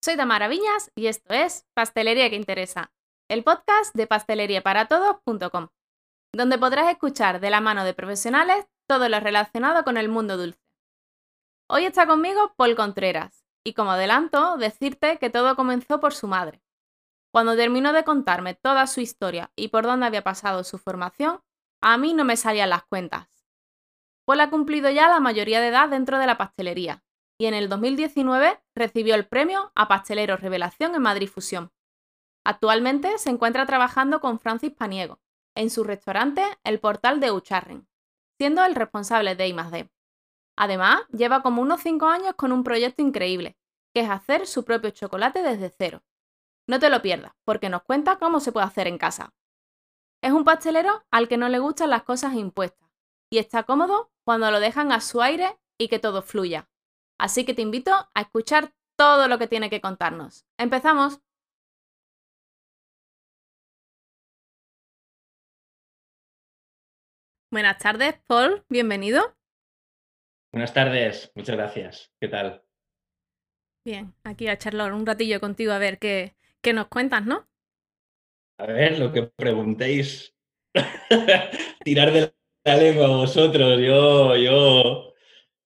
Soy Tamara Viñas y esto es Pastelería que Interesa, el podcast de pasteleriaparatodos.com, donde podrás escuchar de la mano de profesionales todo lo relacionado con el mundo dulce. Hoy está conmigo Paul Contreras y como adelanto, decirte que todo comenzó por su madre. Cuando terminó de contarme toda su historia y por dónde había pasado su formación, a mí no me salían las cuentas. Paul ha cumplido ya la mayoría de edad dentro de la pastelería y en el 2019 recibió el premio a Pastelero Revelación en Madrid Fusión. Actualmente se encuentra trabajando con Francis Paniego en su restaurante El Portal de Ucharren, siendo el responsable de I+D. Además, lleva como unos 5 años con un proyecto increíble, que es hacer su propio chocolate desde cero. No te lo pierdas, porque nos cuenta cómo se puede hacer en casa. Es un pastelero al que no le gustan las cosas impuestas y está cómodo cuando lo dejan a su aire y que todo fluya. Así que te invito a escuchar todo lo que tiene que contarnos. ¡Empezamos! Buenas tardes, Paul, bienvenido. Buenas tardes, muchas gracias. ¿Qué tal? Bien, aquí a charlar un ratillo contigo a ver qué, qué nos cuentas, ¿no? A ver, lo que preguntéis. Tirar de la lengua vosotros. Yo, yo,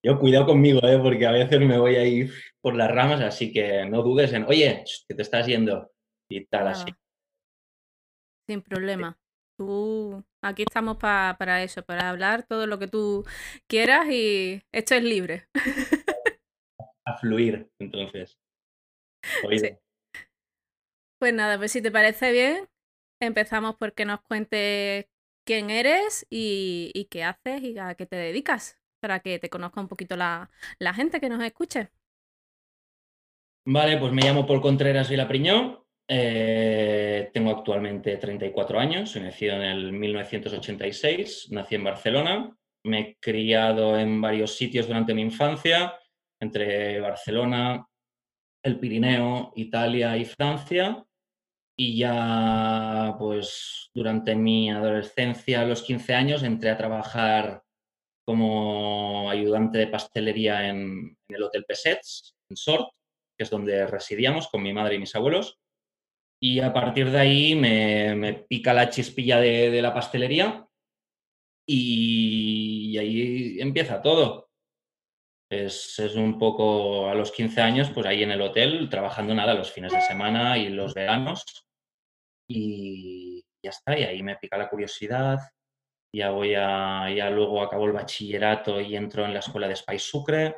yo cuidado conmigo, ¿eh? porque a veces me voy a ir por las ramas, así que no dudes en, oye, que te estás yendo y tal así. Sin problema. Tú, aquí estamos para eso, para hablar todo lo que tú quieras y esto es libre. A fluir, entonces. Pues nada, pues si te parece bien, empezamos por que nos cuentes quién eres y, y qué haces y a qué te dedicas para que te conozca un poquito la, gente que nos escuche. Vale, pues me llamo Paul Contreras Vilapriñó. Eh, tengo actualmente 34 años, soy nacido en el 1986, nací en Barcelona, me he criado en varios sitios durante mi infancia, entre Barcelona, el Pirineo, Italia y Francia. Y ya, pues, durante mi adolescencia, a los 15 años, entré a trabajar como ayudante de pastelería en, el Hotel Pesets, en Sort, que es donde residíamos con mi madre y mis abuelos. Y a partir de ahí me, pica la chispilla de, la pastelería y, ahí empieza todo. Es, es, un poco a los 15 años, pues ahí en el hotel, trabajando nada los fines de semana y los veranos. Y ya está, y ahí me pica la curiosidad ya voy a, ya luego acabo el bachillerato y entro en la escuela de Spice Sucre.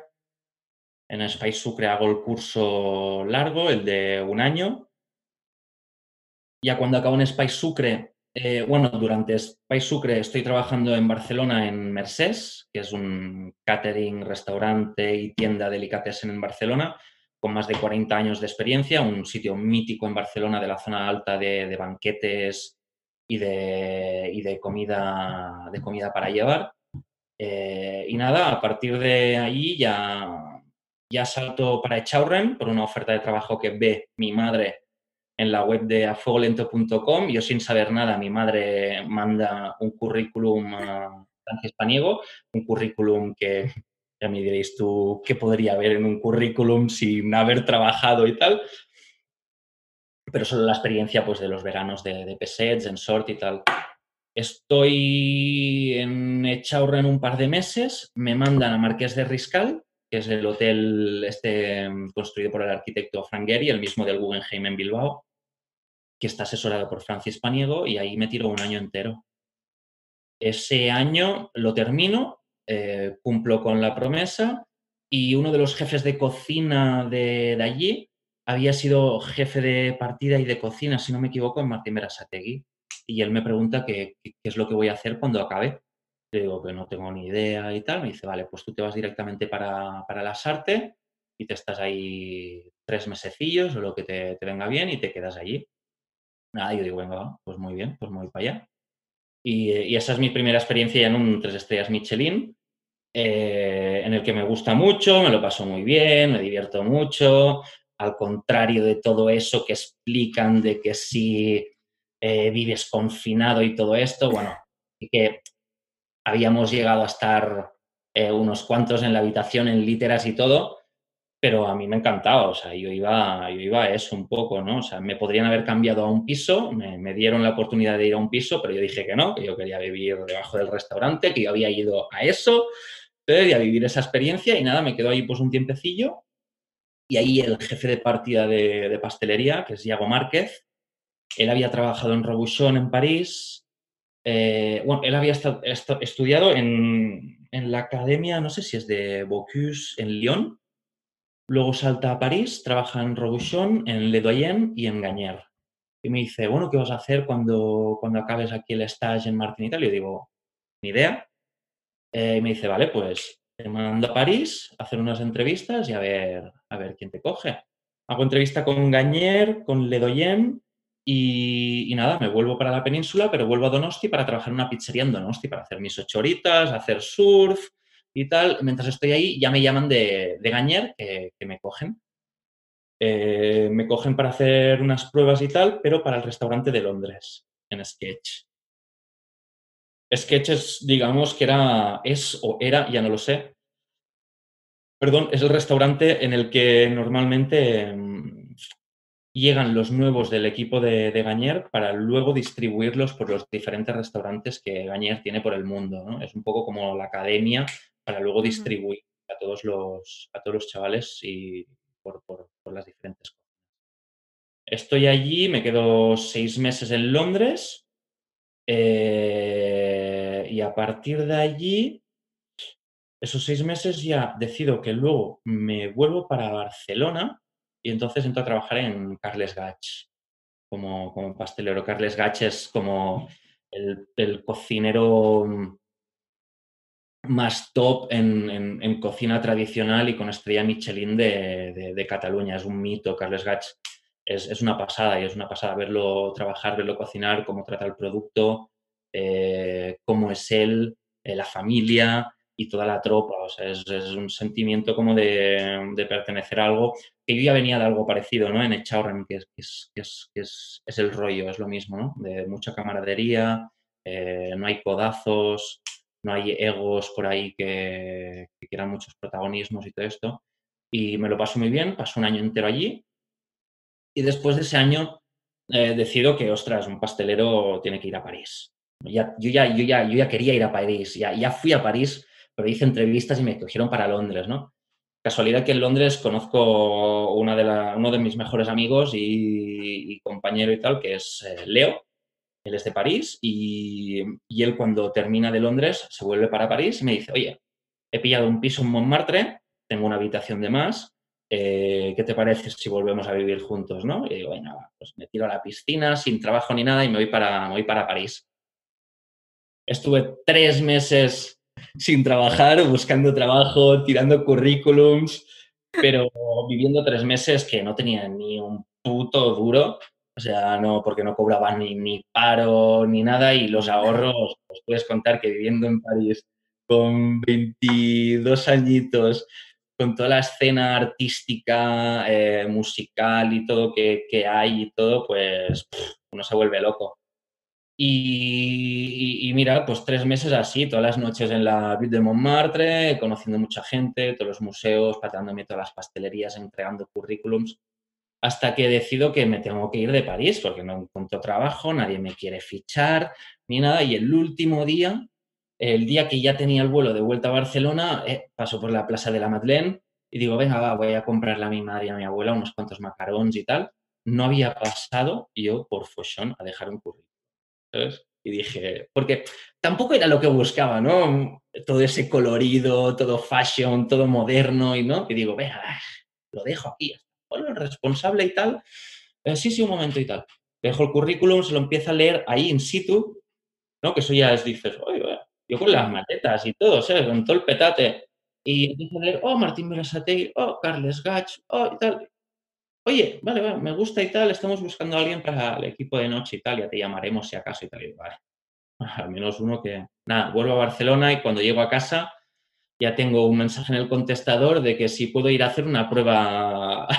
En Spice Sucre hago el curso largo, el de un año. Ya cuando acabo en Spice Sucre, eh, bueno, durante Spice Sucre estoy trabajando en Barcelona en Mercés, que es un catering, restaurante y tienda delicatessen en Barcelona, con más de 40 años de experiencia, un sitio mítico en Barcelona de la zona alta de, de banquetes, y de, y de, comida, de comida para llevar. Eh, y nada, a partir de ahí ya, ya salto para Echaurren por una oferta de trabajo que ve mi madre en la web de afogolento.com. Yo sin saber nada, mi madre manda un currículum a Francia Paniego, un currículum que ya me diréis tú qué podría haber en un currículum sin haber trabajado y tal pero solo la experiencia pues, de los veranos de, de Pesets, en Sort y tal. Estoy en Echaurren un par de meses, me mandan a Marqués de Riscal, que es el hotel este construido por el arquitecto Frank Gehry, el mismo del Guggenheim en Bilbao, que está asesorado por Francis Paniego, y ahí me tiro un año entero. Ese año lo termino, eh, cumplo con la promesa, y uno de los jefes de cocina de allí había sido jefe de partida y de cocina, si no me equivoco, en Martín Berasategui. Y él me pregunta qué, es lo que voy a hacer cuando acabe. Le digo que no tengo ni idea y tal. Me dice, vale, pues tú te vas directamente para, para las artes y te estás ahí tres mesecillos o lo que te, venga bien y te quedas allí. Nada, yo digo, venga, pues muy bien, pues me voy para allá. Y, esa es mi primera experiencia en un tres estrellas Michelin, eh, en el que me gusta mucho, me lo paso muy bien, me divierto mucho, al contrario de todo eso que explican de que si eh, vives confinado y todo esto, bueno, y que habíamos llegado a estar eh, unos cuantos en la habitación en literas y todo, pero a mí me encantaba, o sea, yo iba, yo iba a eso un poco, ¿no? O sea, me podrían haber cambiado a un piso, me, dieron la oportunidad de ir a un piso, pero yo dije que no, que yo quería vivir debajo del restaurante, que yo había ido a eso, a vivir esa experiencia y nada, me quedo ahí pues un tiempecillo y ahí el jefe de partida de, pastelería, que es Iago Márquez, él había trabajado en Robuchon en París, eh, bueno, él había estudiado en, en, la academia, no sé si es de Bocuse en Lyon, luego salta a París, trabaja en Robuchon, en Le Doyen y en Gagner. Y me dice, bueno, ¿qué vas a hacer cuando, cuando acabes aquí el stage en Martin y tal? Y yo digo, ni idea. Eh, y me dice, vale, pues te mando a París a hacer unas entrevistas y a ver, a ver quién te coge. Hago entrevista con Gañer, con Ledoyen y, nada, me vuelvo para la península, pero vuelvo a Donosti para trabajar en una pizzería en Donosti, para hacer mis ocho horitas, hacer surf y tal. Mientras estoy ahí, ya me llaman de, de Gañer, que, me cogen. Eh, me cogen para hacer unas pruebas y tal, pero para el restaurante de Londres, en Sketch. Sketches, digamos que era, es o era, ya no lo sé. Perdón, es el restaurante en el que normalmente mm, llegan los nuevos del equipo de, de, Gañer para luego distribuirlos por los diferentes restaurantes que Gañer tiene por el mundo. ¿no? Es un poco como la academia para luego distribuir a, todos los, a todos los chavales y por, por, por las diferentes cosas. Estoy allí, me quedo seis meses en Londres eh, y a partir de allí, esos seis meses ya decido que luego me vuelvo para Barcelona y entonces entro a trabajar en Carles Gach como, como pastelero. Carles Gach es como el, cocinero más top en, cocina tradicional y con estrella Michelin de, de, Cataluña. Es un mito, Carles Gach es, una pasada y es una pasada verlo trabajar, verlo cocinar, cómo trata el producto, eh, cómo es él, eh, la familia y toda la tropa. O sea, es, un sentimiento como de, pertenecer a algo que yo ya venía de algo parecido, ¿no? En Echaurren, que, es, que, es, es, el rollo, es lo mismo, ¿no? De mucha camaradería, eh, no hay codazos, no hay egos por ahí que, que quieran muchos protagonismos y todo esto. Y me lo paso muy bien, paso un año entero allí y después de ese año eh, decido que, ostras, un pastelero tiene que ir a París. Ya, yo, ya, yo, ya, yo ya quería ir a París, ya, ya fui a París, pero hice entrevistas y me cogieron para Londres, ¿no? Casualidad que en Londres conozco de uno de mis mejores amigos y, compañero y tal, que es eh, Leo. Él es de París y, y, él cuando termina de Londres se vuelve para París y me dice, oye, he pillado un piso en Montmartre, tengo una habitación de más, eh, ¿qué te parece si volvemos a vivir juntos? ¿no? Y digo, venga, pues me tiro a la piscina sin trabajo ni nada y me voy para, voy para París. Estuve tres meses sin trabajar, buscando trabajo, tirando currículums, pero viviendo tres meses que no tenía ni un puto duro, o sea, no, porque no cobraba ni, ni paro ni nada y los ahorros, pues puedes contar que viviendo en París con 22 añitos, con toda la escena artística, eh, musical y todo que, hay y todo, pues uno se vuelve loco. Y, mira, pues tres meses así, todas las noches en la Ville de Montmartre, conociendo mucha gente, todos los museos, pateándome todas las pastelerías, entregando currículums, hasta que decido que me tengo que ir de París porque no encuentro trabajo, nadie me quiere fichar ni nada. Y el último día el día que ya tenía el vuelo de vuelta a Barcelona, eh, paso por la Plaza de la Madeleine y digo, venga, voy a comprarle a mi madre y a mi abuela unos cuantos macarons y tal. No había pasado yo por Fochon a dejar un currículum. ¿sabes? Y dije, porque tampoco era lo que buscaba, ¿no? Todo ese colorido, todo fashion, todo moderno y no. Y digo, venga, lo dejo aquí. Bueno, el responsable y tal. Eh, sí, sí, un momento y tal. Dejo el currículum, se lo empieza a leer ahí in situ, ¿no? Que eso ya es, dices, oye, yo con las maletas y todo, ¿sabes? Con todo el petate. Y empiezo a leer, oh, Martín Berasategui, oh, Carles Gach, oh, y tal. Oye, vale, vale, me gusta y tal, estamos buscando a alguien para el equipo de noche y tal, ya te llamaremos si acaso y tal. Vale, al menos uno que... Nada, vuelvo a Barcelona y cuando llego a casa ya tengo un mensaje en el contestador de que si puedo ir a hacer una prueba.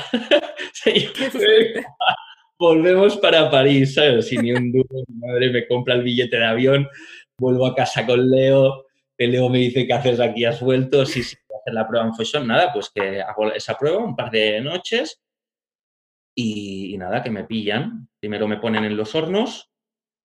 Volvemos para París, ¿sabes? Sin ni un duro, mi madre me compra el billete de avión, vuelvo a casa con Leo, Leo me dice, ¿qué haces aquí? ¿Has vuelto? Sí, sí, hacer la prueba en Fusion, nada, pues que hago esa prueba un par de noches y, nada, que me pillan. Primero me ponen en los hornos,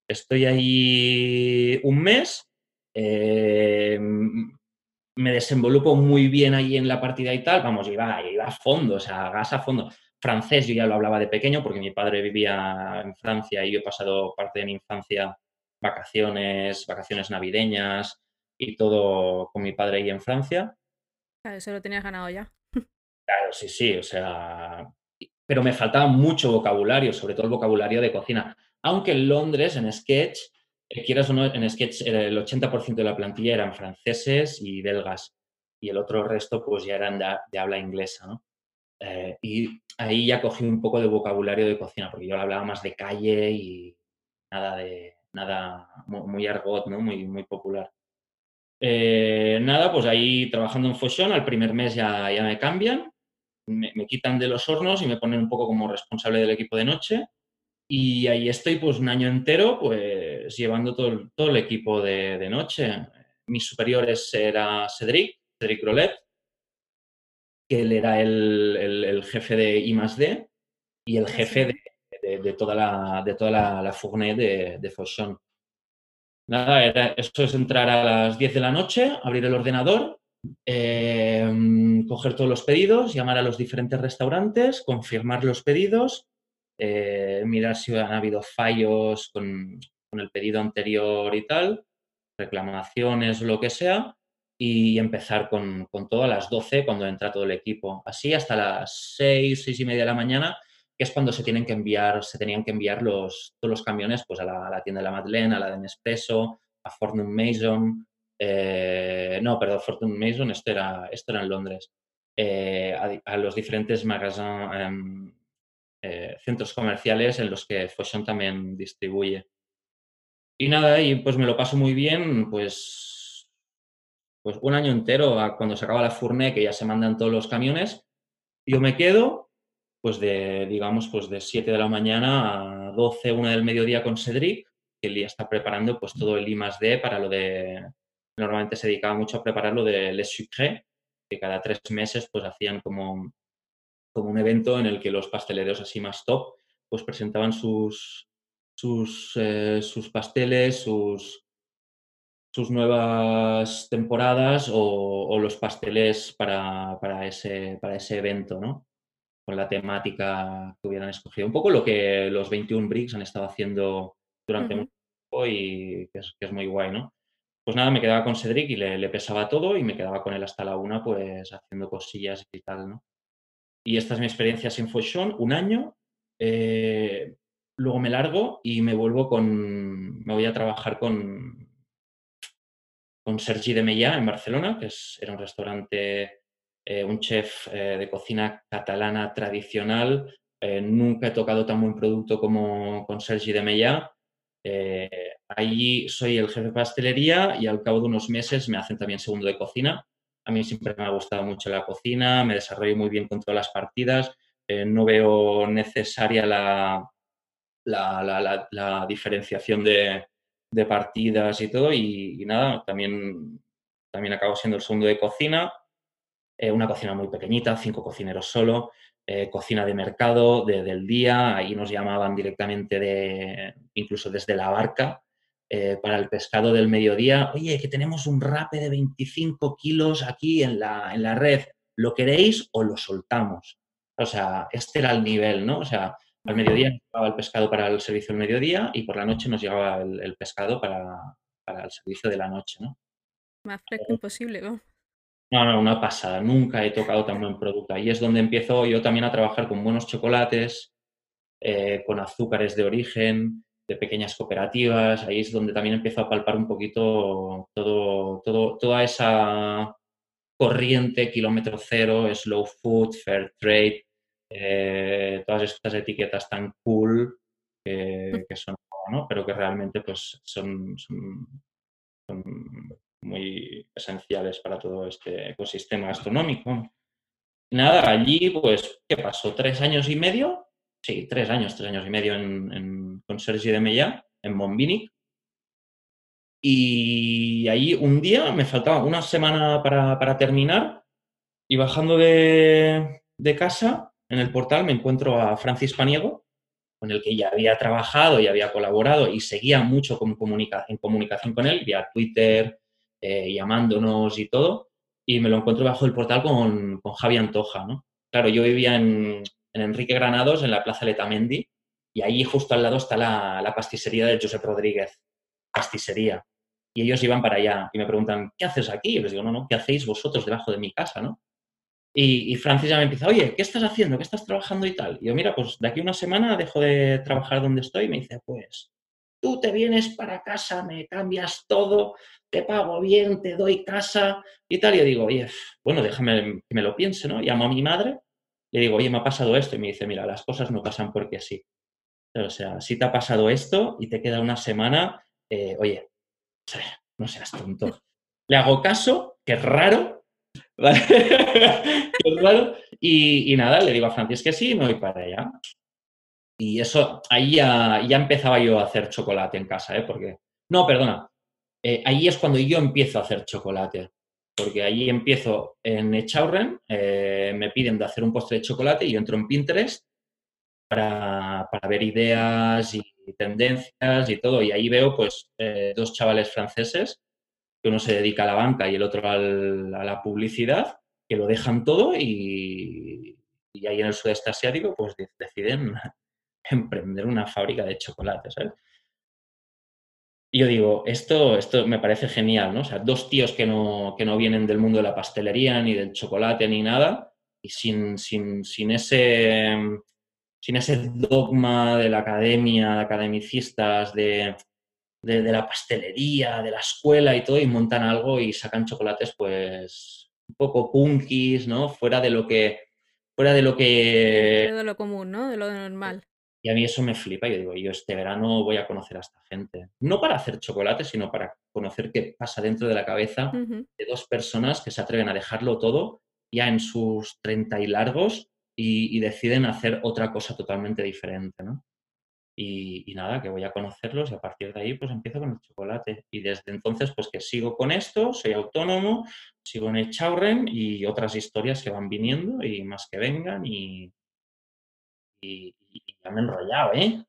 estoy ahí un mes, eh, me desenvolupo muy bien ahí en la partida y tal, vamos, iba, iba a fondo, o sea, gas a fondo. Francés yo ya lo hablaba de pequeño porque mi padre vivía en Francia y yo he pasado parte de mi infancia vacaciones, vacaciones navideñas y todo con mi padre ahí en Francia. Claro, eso lo tenías ganado ya. Claro, sí, sí, o sea, pero me faltaba mucho vocabulario, sobre todo el vocabulario de cocina. Aunque en Londres, en Sketch, eh, quieras o no, en Sketch el 80% de la plantilla eran franceses y belgas y el otro resto pues ya eran de, habla inglesa, ¿no? Eh, y ahí ya cogí un poco de vocabulario de cocina, porque yo hablaba más de calle y nada de nada muy, argot, ¿no? Muy, muy popular. Eh, nada, pues ahí trabajando en Fusion, al primer mes ya, ya me cambian, me, quitan de los hornos y me ponen un poco como responsable del equipo de noche. Y ahí estoy pues un año entero pues llevando todo, todo el equipo de, noche. Mis superiores era Cedric, Cedric Rolet, que él era el, jefe de I +D y el jefe de, toda la, de toda la, la fournée de, de Nada, era, eso es entrar a las 10 de la noche, abrir el ordenador, em, coger todos los pedidos, llamar a los diferentes restaurantes, confirmar los pedidos, eh, mirar si han habido fallos con, el pedido anterior y tal, reclamaciones lo que sea, y empezar con, con, todo a las 12 cuando entra todo el equipo. Así hasta las 6, 6 y media de la mañana que es cuando se tienen que enviar, se tenían que enviar los, todos los camiones pues a la, tienda de la Madeleine, a la de Nespresso, a Fortnum Mason, eh, no, perdón, Fortnum Mason, esto era, esto era en Londres, eh, a, los diferentes magasins, em, eh, centros comerciales en los que Fashion también distribuye. Y nada, y pues me lo paso muy bien, pues, pues un año entero, cuando se acaba la fournée, que ya se mandan todos los camiones, yo me quedo pues de, digamos, pues de 7 de la mañana a 12, 1 del mediodía con Cedric, que él ya está preparando pues todo el I D para lo de, normalmente se dedicaba mucho a preparar lo de Les que cada tres meses pues hacían como, como un evento en el que los pasteleros así más top pues presentaban sus, sus, eh, sus pasteles, sus, sus nuevas temporadas o, o los pasteles para, para, ese, para ese evento, ¿no? Con la temática que hubieran escogido. Un poco lo que los 21 Bricks han estado haciendo durante mucho tiempo y que es, muy guay, ¿no? Pues nada, me quedaba con Cedric y le, pesaba todo y me quedaba con él hasta la una, pues haciendo cosillas y tal, ¿no? Y esta es mi experiencia sin Fusion, un año. Eh, luego me largo y me vuelvo con. Me voy a trabajar con. con Sergi de Mellá en Barcelona, que es, era un restaurante eh, un chef eh, de cocina catalana tradicional. Eh, nunca he tocado tan buen producto como con Sergi de Mellá. allí soy el jefe de pastelería y al cabo de unos meses me hacen también segundo de cocina. A mí siempre me ha gustado mucho la cocina, me desarrollo muy bien con todas las partidas. no veo necesaria la, la, diferenciación de, partidas y todo. Y, y, nada, también, también acabo siendo el segundo de cocina. Eh, una cocina muy pequeñita, cinco cocineros solo, eh, cocina de mercado, de, del día, ahí nos llamaban directamente de, incluso desde la barca, eh, para el pescado del mediodía, oye, que tenemos un rape de 25 kilos aquí en la, en la red, ¿lo queréis o lo soltamos? O sea, este era el nivel, ¿no? O sea, al mediodía nos llegaba el pescado para el servicio del mediodía y por la noche nos llegaba el, pescado para, para, el servicio de la noche, ¿no? Más fresco imposible, ¿no? No, no, una pasada. Nunca he tocado tan buen producto. Ahí es donde empiezo yo también a trabajar con buenos chocolates, eh, con azúcares de origen, de pequeñas cooperativas. Ahí es donde también empiezo a palpar un poquito todo, todo, toda esa corriente, kilómetro cero, slow food, fair trade, eh, todas estas etiquetas tan cool que, son, ¿no? pero que realmente pues, son, son muy esenciales para todo este ecosistema gastronómico. Nada, allí, pues, ¿qué pasó? ¿Tres años y medio? Sí, tres años, tres años y medio en, con Sergi de Mellá, en Montbinic. Y ahí un día me faltaba una semana para, terminar y bajando de, de casa, en el portal me encuentro a Francis Paniego, con el que ya había trabajado y había colaborado y seguía mucho con en comunicación con él, vía Twitter, eh, llamándonos y todo, y me lo encuentro bajo el portal con, con Javi Antoja, ¿no? Claro, yo vivía en, en, Enrique Granados, en la Plaza Letamendi, y ahí justo al lado está la, la pastisería de Josep Rodríguez, pastisería. Y ellos iban para allá y me preguntan, ¿qué haces aquí? Y les digo, no, no, ¿qué hacéis vosotros debajo de mi casa, no? Y, Francis ya me empieza, oye, ¿qué estás haciendo? ¿Qué estás trabajando y tal? Y yo, mira, pues de aquí una semana dejo de trabajar donde estoy y me dice, pues tú te vienes para casa, me cambias todo, te pago bien, te doy casa y tal. Y yo digo, oye, bueno, déjame que me lo piense, ¿no? Llamo a mi madre, le digo, oye, me ha pasado esto y me dice, mira, las cosas no pasan porque sí. O sea, si te ha pasado esto y te queda una semana, eh, oye, no seas tonto. Le hago caso, que es raro, y, nada, le digo a Francis que sí y me voy para allá. Y eso, ahí ya, ya empezaba yo a hacer chocolate en casa, ¿eh? Porque, no, perdona, eh, ahí es cuando yo empiezo a hacer chocolate. Porque ahí empiezo en Echaurren, eh, me piden de hacer un postre de chocolate y yo entro en Pinterest para, ver ideas y tendencias y todo. Y ahí veo pues eh, dos chavales franceses que uno se dedica a la banca y el otro a la publicidad, que lo dejan todo y, ahí en el sudeste asiático pues deciden emprender una fábrica de chocolate, ¿sabes? Y yo digo, esto, esto me parece genial, ¿no? O sea, dos tíos que no, que no vienen del mundo de la pastelería, ni del chocolate, ni nada, y sin, sin, sin ese, sin ese dogma de la academia, de academicistas, de, de, la pastelería, de la escuela y todo, y montan algo y sacan chocolates, pues, un poco punkis, ¿no? Fuera de lo que. Fuera de lo que. De lo común, ¿no? De lo normal. Y a mí eso me flipa. Yo digo, yo este verano voy a conocer a esta gente. No para hacer chocolate, sino para conocer qué pasa dentro de la cabeza de dos personas que se atreven a dejarlo todo ya en sus 30 y largos y, y deciden hacer otra cosa totalmente diferente, ¿no? Y, nada, que voy a conocerlos y a partir de ahí pues empiezo con el chocolate. Y desde entonces pues que sigo con esto, soy autónomo, sigo en el Chaurren y otras historias que van viniendo y más que vengan y, y, ya me he enrollado, ¿eh?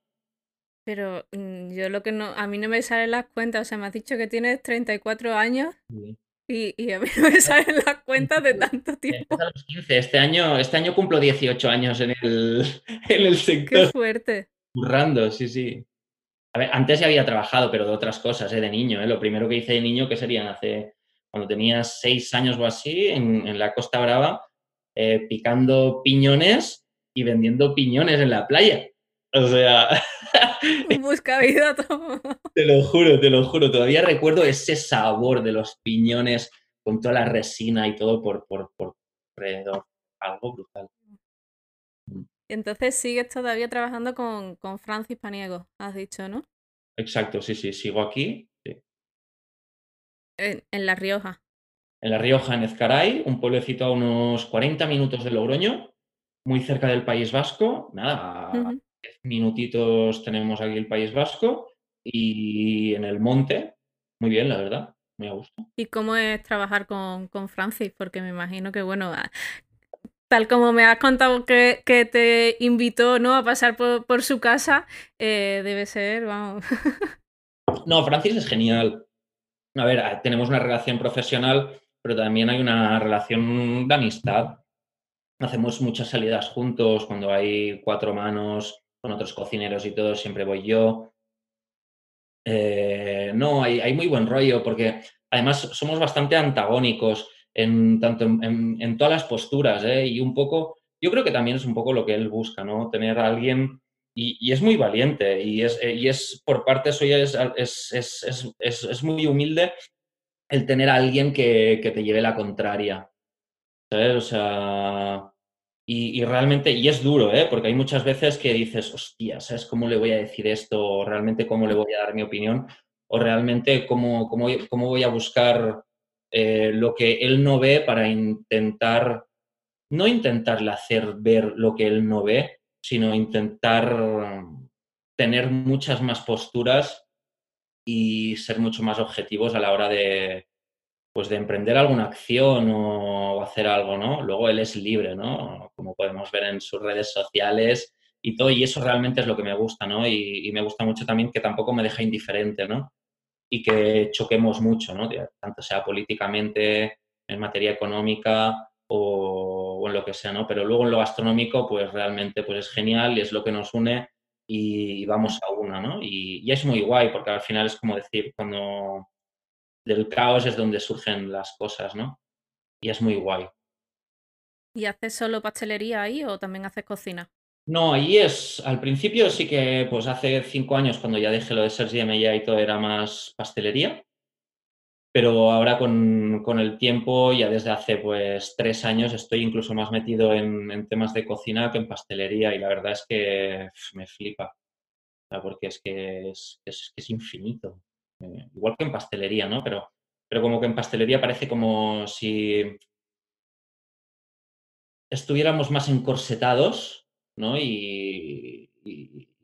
Pero mm, yo lo que no, a mí no me salen las cuentas, o sea, me has dicho que tienes 34 años y, y, a mí no me salen las cuentas de tanto tiempo. A los 15. Este año, este año cumplo 18 años en el, en el sector. Qué fuerte. Currando, sí, sí. A ver, antes ya había trabajado, pero de otras cosas, ¿eh? de niño. ¿eh? Lo primero que hice de niño, que serían hace, cuando tenía seis años o así, en, la Costa Brava, eh, picando piñones y vendiendo piñones en la playa. O sea... Busca vida todo. Te lo juro, te lo juro. Todavía recuerdo ese sabor de los piñones con toda la resina y todo por, por, por alrededor. Algo brutal. Entonces sigues todavía trabajando con, con Francis Paniego, has dicho, ¿no? Exacto, sí, sí, sigo aquí. En, La Rioja. En La Rioja, en Ezcaray, un pueblecito a unos 40 minutos de Logroño, muy cerca del País Vasco. Nada, 10 minutitos tenemos aquí el País Vasco y en el monte, muy bien, la verdad, muy a gusto. ¿Y cómo es trabajar con, con Francis? Porque me imagino que, bueno, tal como me has contado que, te invitó ¿no? a pasar por, su casa, eh, debe ser, vamos. no, Francis es genial. A ver, tenemos una relación profesional, pero también hay una relación de amistad. Hacemos muchas salidas juntos, cuando hay cuatro manos con otros cocineros y todo, siempre voy yo. Eh, no, hay, hay muy buen rollo porque además somos bastante antagónicos en, tanto en, todas las posturas, ¿eh? y un poco, yo creo que también es un poco lo que él busca, ¿no? Tener a alguien, y, es muy valiente, y es, y es por parte suya, es, es, es, muy humilde el tener a alguien que, que te lleve la contraria, ¿sabes? O sea, y, realmente, y es duro, ¿eh? porque hay muchas veces que dices, hostia, ¿sabes cómo le voy a decir esto? O realmente cómo le voy a dar mi opinión, o realmente cómo, cómo, cómo voy a buscar eh, lo que él no ve para intentar, no intentarle hacer ver lo que él no ve, sino intentar tener muchas más posturas y ser mucho más objetivos a la hora de, pues de emprender alguna acción o, hacer algo, ¿no? Luego él es libre, ¿no? Como podemos ver en sus redes sociales y todo, y eso realmente es lo que me gusta, ¿no? Y, me gusta mucho también que tampoco me deja indiferente, ¿no? Y que choquemos mucho, ¿no? Tanto sea políticamente, en materia económica o, en lo que sea, ¿no? Pero luego en lo gastronómico, pues realmente pues es genial y es lo que nos une y, vamos a una, ¿no? Y es muy guay porque al final es como decir, cuando del caos es donde surgen las cosas, ¿no? Y es muy guay. ¿Y haces solo pastelería ahí o también haces cocina? No, ahí es, al principio sí que, pues hace cinco años, cuando ya dejé lo de ser GMA y todo, era más pastelería. Pero ahora con, el tiempo, ya desde hace pues tres años, estoy incluso más metido en, temas de cocina que en pastelería y la verdad es que me flipa, porque es que es, es, es infinito. Eh, igual que en pastelería, ¿no? Pero, pero como que en pastelería parece como si estuviéramos más encorsetados, ¿no? Y,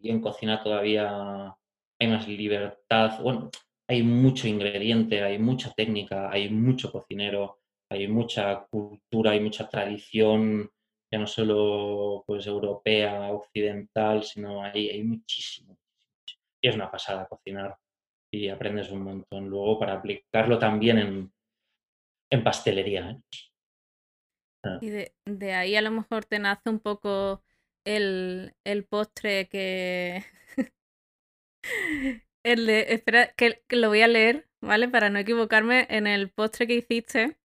en cocina todavía hay más libertad. Bueno, hay mucho ingrediente, hay mucha técnica, hay mucho cocinero, hay mucha cultura, hay mucha tradición, ya no solo pues europea, occidental, sino hay, hay muchísimo. Y es una pasada cocinar y aprendes un montón luego para aplicarlo también en, en pastelería. ¿eh? Ah. Y de, ahí a lo mejor te nace un poco el, postre que... el de, espera, que, lo voy a leer, ¿vale? Para no equivocarme, en el postre que hiciste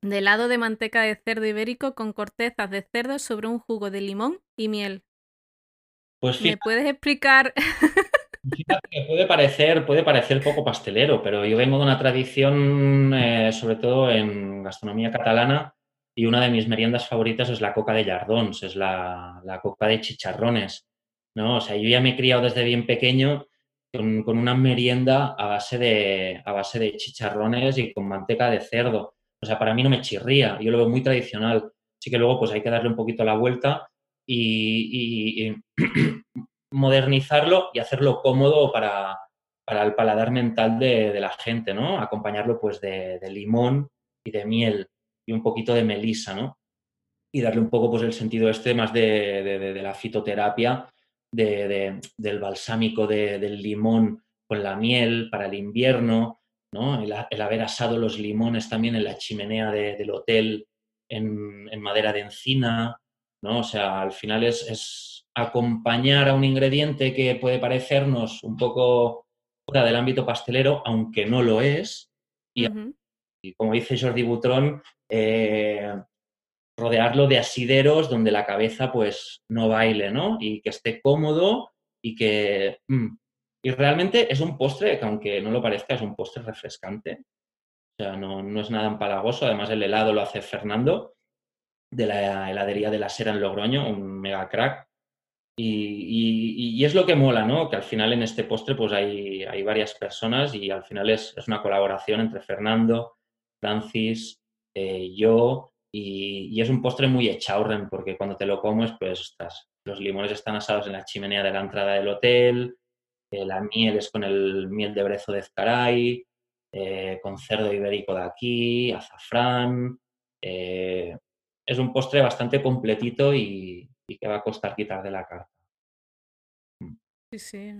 de helado de manteca de cerdo ibérico con cortezas de cerdo sobre un jugo de limón y miel. Pues ¿Me puedes explicar puede parecer, puede parecer poco pastelero, pero yo vengo de una tradición, eh, sobre todo en gastronomía catalana, y una de mis meriendas favoritas es la coca de lardons, es la, coca de chicharrones. ¿no? O sea, yo ya me he criado desde bien pequeño con, una merienda a base, de, a base de chicharrones y con manteca de cerdo. O sea, para mí no me chirría, yo lo veo muy tradicional. Así que luego pues hay que darle un poquito la vuelta y, modernizarlo y hacerlo cómodo para, el paladar mental de, la gente, ¿no? Acompañarlo pues de, limón y de miel y un poquito de melisa, ¿no? Y darle un poco pues el sentido este más de, la fitoterapia, del balsámico del limón con la miel para el invierno, ¿no? El, haber asado los limones también en la chimenea del hotel en, en, madera de encina, ¿no? O sea, al final es acompañar a un ingrediente que puede parecernos un poco fuera del ámbito pastelero, aunque no lo es. Y, como dice Jordi Butrón, eh, rodearlo de asideros donde la cabeza pues no baile, ¿no? Y que esté cómodo y que... Mm, y realmente es un postre que aunque no lo parezca, es un postre refrescante. O sea, no, no es nada empalagoso. Además, el helado lo hace Fernando de la heladería de la Sera en Logroño, un mega crack. Y, es lo que mola, ¿no? Que al final en este postre pues hay, hay varias personas y al final es, es una colaboración entre Fernando, Francis, eh, yo y, es un postre muy echaurren porque cuando te lo comes pues estás, los limones están asados en la chimenea de la entrada del hotel, eh, la miel es con el miel de brezo de Ezcaray, eh, con cerdo ibérico de aquí, azafrán. es un postre bastante completito y, y que va a costar quitar de la carta. Sí, sí.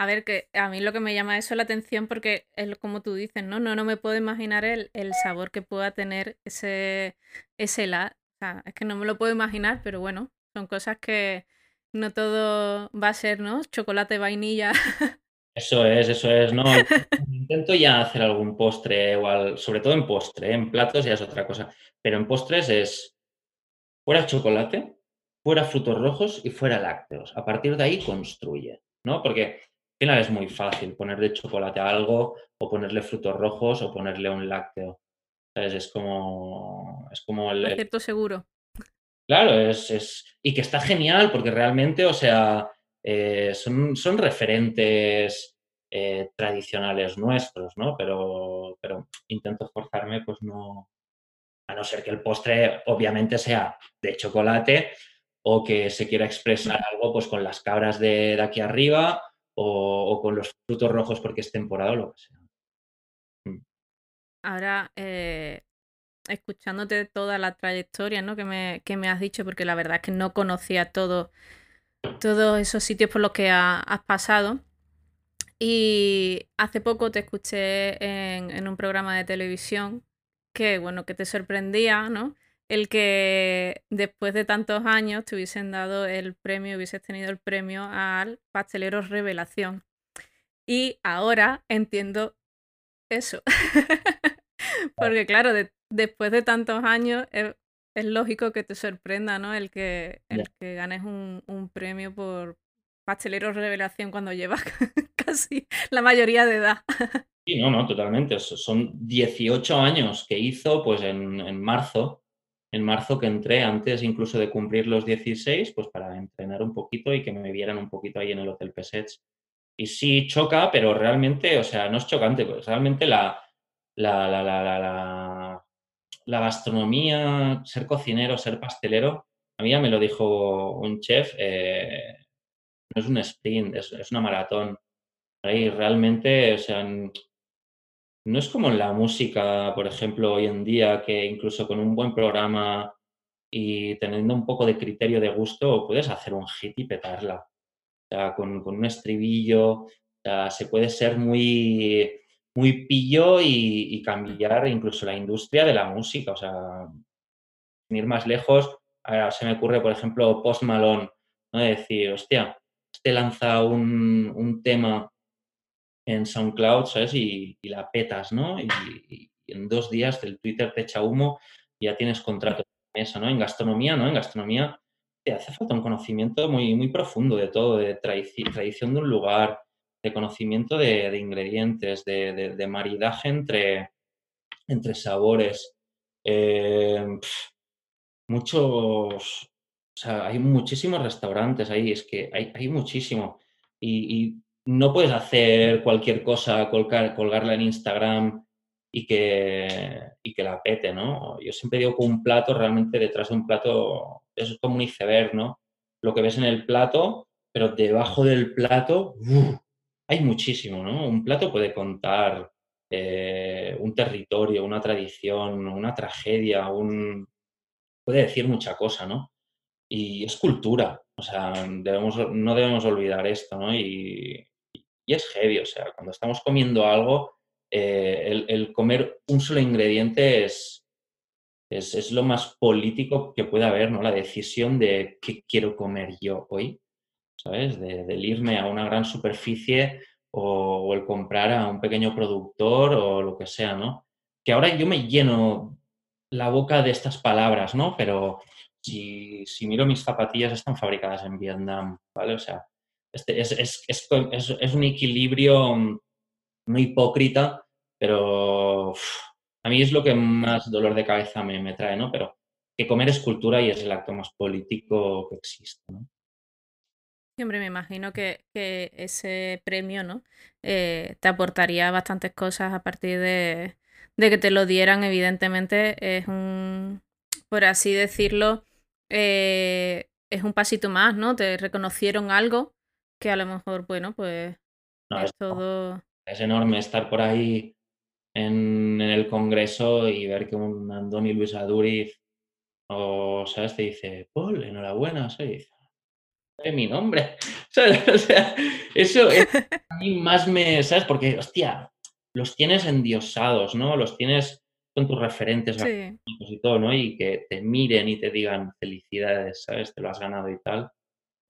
A ver, que a mí lo que me llama eso la atención porque es como tú dices, ¿no? No, no me puedo imaginar el, sabor que pueda tener ese, ese. O sea, es que no me lo puedo imaginar, pero bueno, son cosas que no todo va a ser, ¿no? Chocolate, vainilla. Eso es, eso es, ¿no? Intento ya hacer algún postre, o sobre todo en postre, en platos ya es otra cosa, pero en postres es fuera chocolate, fuera frutos rojos y fuera lácteos. A partir de ahí construye, ¿no? Porque final es muy fácil poner de chocolate a algo o ponerle frutos rojos o ponerle un lácteo. Es como, es como el... Cierto seguro. Claro, es, es, y que está genial porque realmente, o sea, eh, son, son, referentes eh, tradicionales nuestros, ¿no? Pero, pero intento esforzarme, pues no, a no ser que el postre obviamente sea de chocolate, o que se quiera expresar algo pues con las cabras de, aquí arriba o, con los frutos rojos porque es temporada o lo que sea. Mm. ahora eh, escuchándote toda la trayectoria ¿no? que, me, que me has dicho, porque la verdad es que no conocía todo, todos esos sitios por los que has pasado. Y hace poco te escuché en, en, un programa de televisión que, bueno, que te sorprendía, ¿no? El que después de tantos años te hubiesen dado el premio, hubieses tenido el premio al pastelero revelación. Y ahora entiendo eso. Porque claro, después de tantos años es, lógico que te sorprenda, ¿no? El que, el que ganes un, un premio por pastelero revelación cuando llevas casi la mayoría de edad. Sí, no, no, totalmente. Son 18 años que hizo, pues en, en, marzo, en marzo que entré, antes incluso de cumplir los 16, pues para entrenar un poquito y que me vieran un poquito ahí en el Hotel Pesets. Y sí choca, pero realmente, o sea, no es chocante, pues realmente la, la, la, la, la, gastronomía, ser cocinero, ser pastelero, a mí ya me lo dijo un chef, eh, no es un sprint, es, es una maratón. Ahí realmente, o sea, no es como en la música, por ejemplo, hoy en día, que incluso con un buen programa y teniendo un poco de criterio de gusto, puedes hacer un hit y petarla. O sea, con, un estribillo, se puede ser muy, muy pillo y, cambiar incluso la industria de la música. O sea, sin ir más lejos, ahora se me ocurre, por ejemplo, Post Malone, ¿no? De decir, hostia, este lanza un tema en SoundCloud, ¿sabes? Y, la petas, ¿no? Y, en dos días del Twitter te echa humo y ya tienes contrato en eso, ¿no? En gastronomía, ¿no? En gastronomía te hace falta un conocimiento muy, muy profundo de todo, de tradición de un lugar, de conocimiento de, ingredientes, de, maridaje entre, entre sabores. Eh, muchos, o sea, hay muchísimos restaurantes ahí, es que hay, hay muchísimo. y no puedes hacer cualquier cosa, colgar, colgarla en Instagram y que, y que la pete, ¿no? Yo siempre digo que un plato, realmente detrás de un plato, es como un iceberg, ¿no? Lo que ves en el plato, pero debajo del plato hay muchísimo, ¿no? Un plato puede contar eh, un territorio, una tradición, una tragedia, un... puede decir mucha cosa, ¿no? Y es cultura, o sea, debemos, no debemos olvidar esto, ¿no? Y es heavy, o sea, cuando estamos comiendo algo, eh, el, comer un solo ingrediente es, es, lo más político que puede haber, ¿no? La decisión de qué quiero comer yo hoy, ¿sabes? De, del irme a una gran superficie o, el comprar a un pequeño productor o lo que sea, ¿no? Que ahora yo me lleno la boca de estas palabras, ¿no? Pero si, si miro mis zapatillas están fabricadas en Vietnam, ¿vale? O sea, este, es, es, es, es, un equilibrio no hipócrita, pero a mí es lo que más dolor de cabeza me, me, trae, ¿no? Pero que comer es cultura y es el acto más político que existe, ¿no? Siempre me imagino que, que ese premio, ¿no? Eh, te aportaría bastantes cosas a partir de, de, que te lo dieran, evidentemente. Es un, por así decirlo, eh, es un pasito más, ¿no? Te reconocieron algo que a lo mejor, bueno, pues es, todo... Es enorme estar por ahí en, en, el Congreso y ver que un Andoni Luis Aduriz o, ¿sabes? Te dice, Paul, enhorabuena, ¿sabes? Es mi nombre, O sea, eso es, a mí más me, ¿sabes? Porque, hostia, los tienes endiosados, ¿no? Los tienes con tus referentes sí. y todo, ¿no? Y que te miren y te digan felicidades, ¿sabes? Te lo has ganado y tal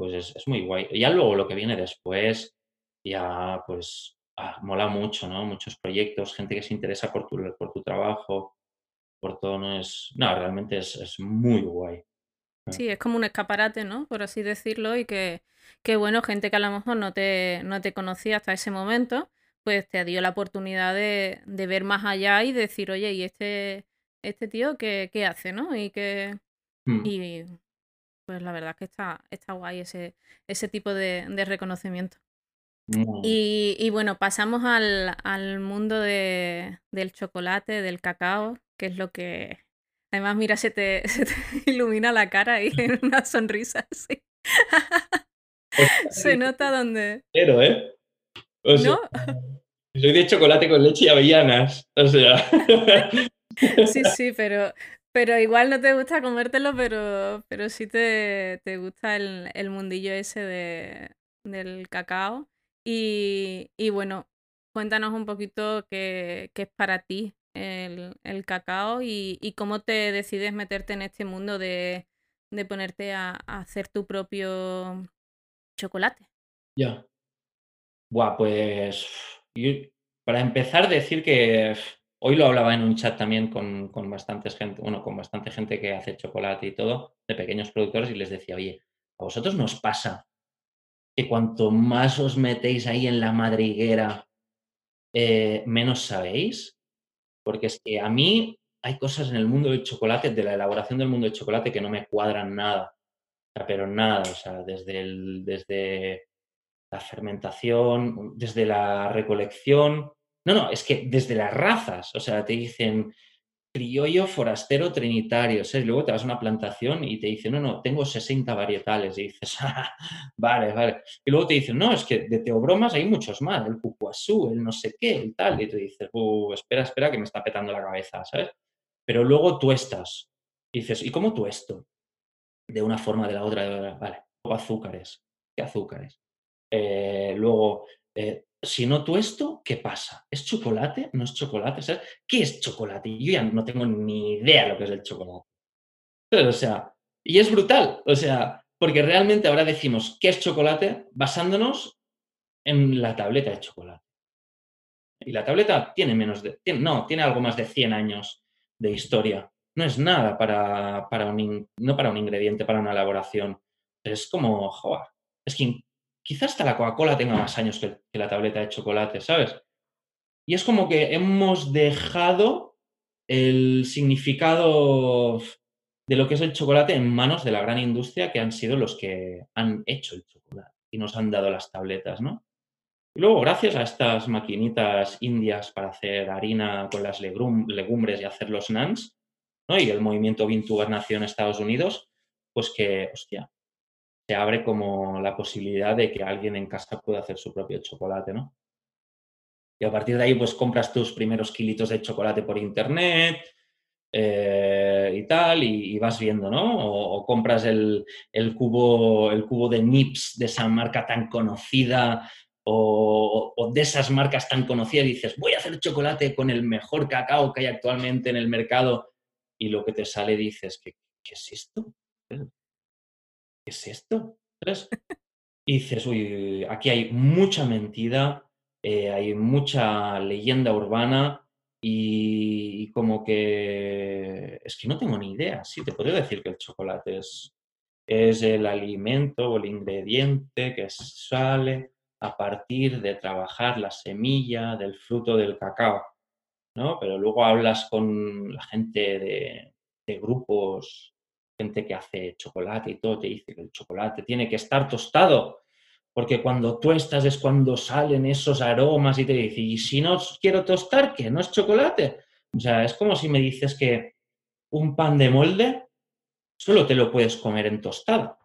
pues es, muy guay. Ya luego lo que viene después, ya pues ah, mola mucho, ¿no? Muchos proyectos, gente que se interesa por tu, por tu trabajo, por todo, ¿no? Es, no, realmente es, muy guay. Sí, es como un escaparate, ¿no? Por así decirlo, y que, que, bueno, gente que a lo mejor no te, no te conocía hasta ese momento, pues te dio la oportunidad de, de ver más allá y decir, oye, ¿y este, este tío qué, qué hace, no? Y que... Mm. Y pues la verdad que está, está guay ese, ese tipo de, reconocimiento. Y, bueno, pasamos al, mundo de, del chocolate, del cacao, que es lo que... Además, mira, se te, ilumina la cara y una sonrisa así. se nota donde... Pero, ¿eh? ¿No? Soy de chocolate con leche y avellanas. O sea. Sí, sí, pero, pero igual no te gusta comértelo, pero, pero sí te, te gusta el, el mundillo ese de, del cacao. Y, y bueno, cuéntanos un poquito qué, qué es para ti el, el cacao y, y, cómo te decides meterte en este mundo de, de ponerte a, hacer tu propio chocolate. Ya. Buah, pues para empezar, decir que hoy lo hablaba en un chat también con, con bastante gente, bueno, con bastante gente que hace chocolate y todo, de pequeños productores, y les decía, oye, ¿a vosotros nos pasa que cuanto más os metéis ahí en la madriguera, eh, menos sabéis? Porque es que a mí hay cosas en el mundo del chocolate, de la elaboración del mundo del chocolate, que no me cuadran nada. Pero nada, o sea, desde, desde la fermentación, desde la recolección. No, no, es que desde las razas, o sea, te dicen criollo, forastero, trinitario, ¿sabes? Luego te vas a una plantación y te dicen, no, no, tengo 60 varietales. Y dices, ah, vale, vale. Y luego te dicen, no, es que de teobromas hay muchos más, el cucuazú, el no sé qué, el tal. Y tú dices, uh, espera, espera, que me está petando la cabeza, ¿sabes? Pero luego tú estás. Y dices, ¿y cómo tú esto? De una forma, de la otra, de la otra. Vale, azúcares. ¿Qué azúcares? Eh, luego, eh, si no esto, ¿qué pasa? ¿Es chocolate? ¿No es chocolate? ¿Qué es chocolate? Yo ya no tengo ni idea lo que es el chocolate. o sea, y es brutal, o sea, porque realmente ahora decimos qué es chocolate basándonos en la tableta de chocolate. Y la tableta tiene menos de, no, tiene algo más de 100 años de historia. No es nada para, para un, no para un ingrediente, para una elaboración. Es como, joder, es que quizás hasta la Coca-Cola tenga más años que, la tableta de chocolate, ¿sabes? Y es como que hemos dejado el significado de lo que es el chocolate en manos de la gran industria que han sido los que han hecho el chocolate y nos han dado las tabletas, ¿no? Y luego, gracias a estas maquinitas indias para hacer harina con las legumbres y hacer los nans, ¿no? Y el movimiento Vintugas nació en Estados Unidos, pues que, hostia, se abre como la posibilidad de que alguien en casa pueda hacer su propio chocolate, ¿no? Y a partir de ahí, pues compras tus primeros kilitos de chocolate por internet eh, y tal, y, vas viendo, ¿no? O, compras el, el, cubo, el cubo de Nips de esa marca tan conocida o, o, de esas marcas tan conocidas y dices, voy a hacer chocolate con el mejor cacao que hay actualmente en el mercado y lo que te sale dices, ¿qué, qué es esto? ¿Qué es esto? ¿Sabes? Y dices, uy, aquí hay mucha mentira, eh, hay mucha leyenda urbana y, como que es que no tengo ni idea. Sí, te podría decir que el chocolate es, es el alimento o el ingrediente que sale a partir de trabajar la semilla del fruto del cacao, ¿no? Pero luego hablas con la gente de grupos gente que hace chocolate y todo te dice que el chocolate tiene que estar tostado, porque cuando tuestas es cuando salen esos aromas y te dice, y si no quiero tostar, ¿qué? ¿No es chocolate? O sea, es como si me dices que un pan de molde solo te lo puedes comer en tostado.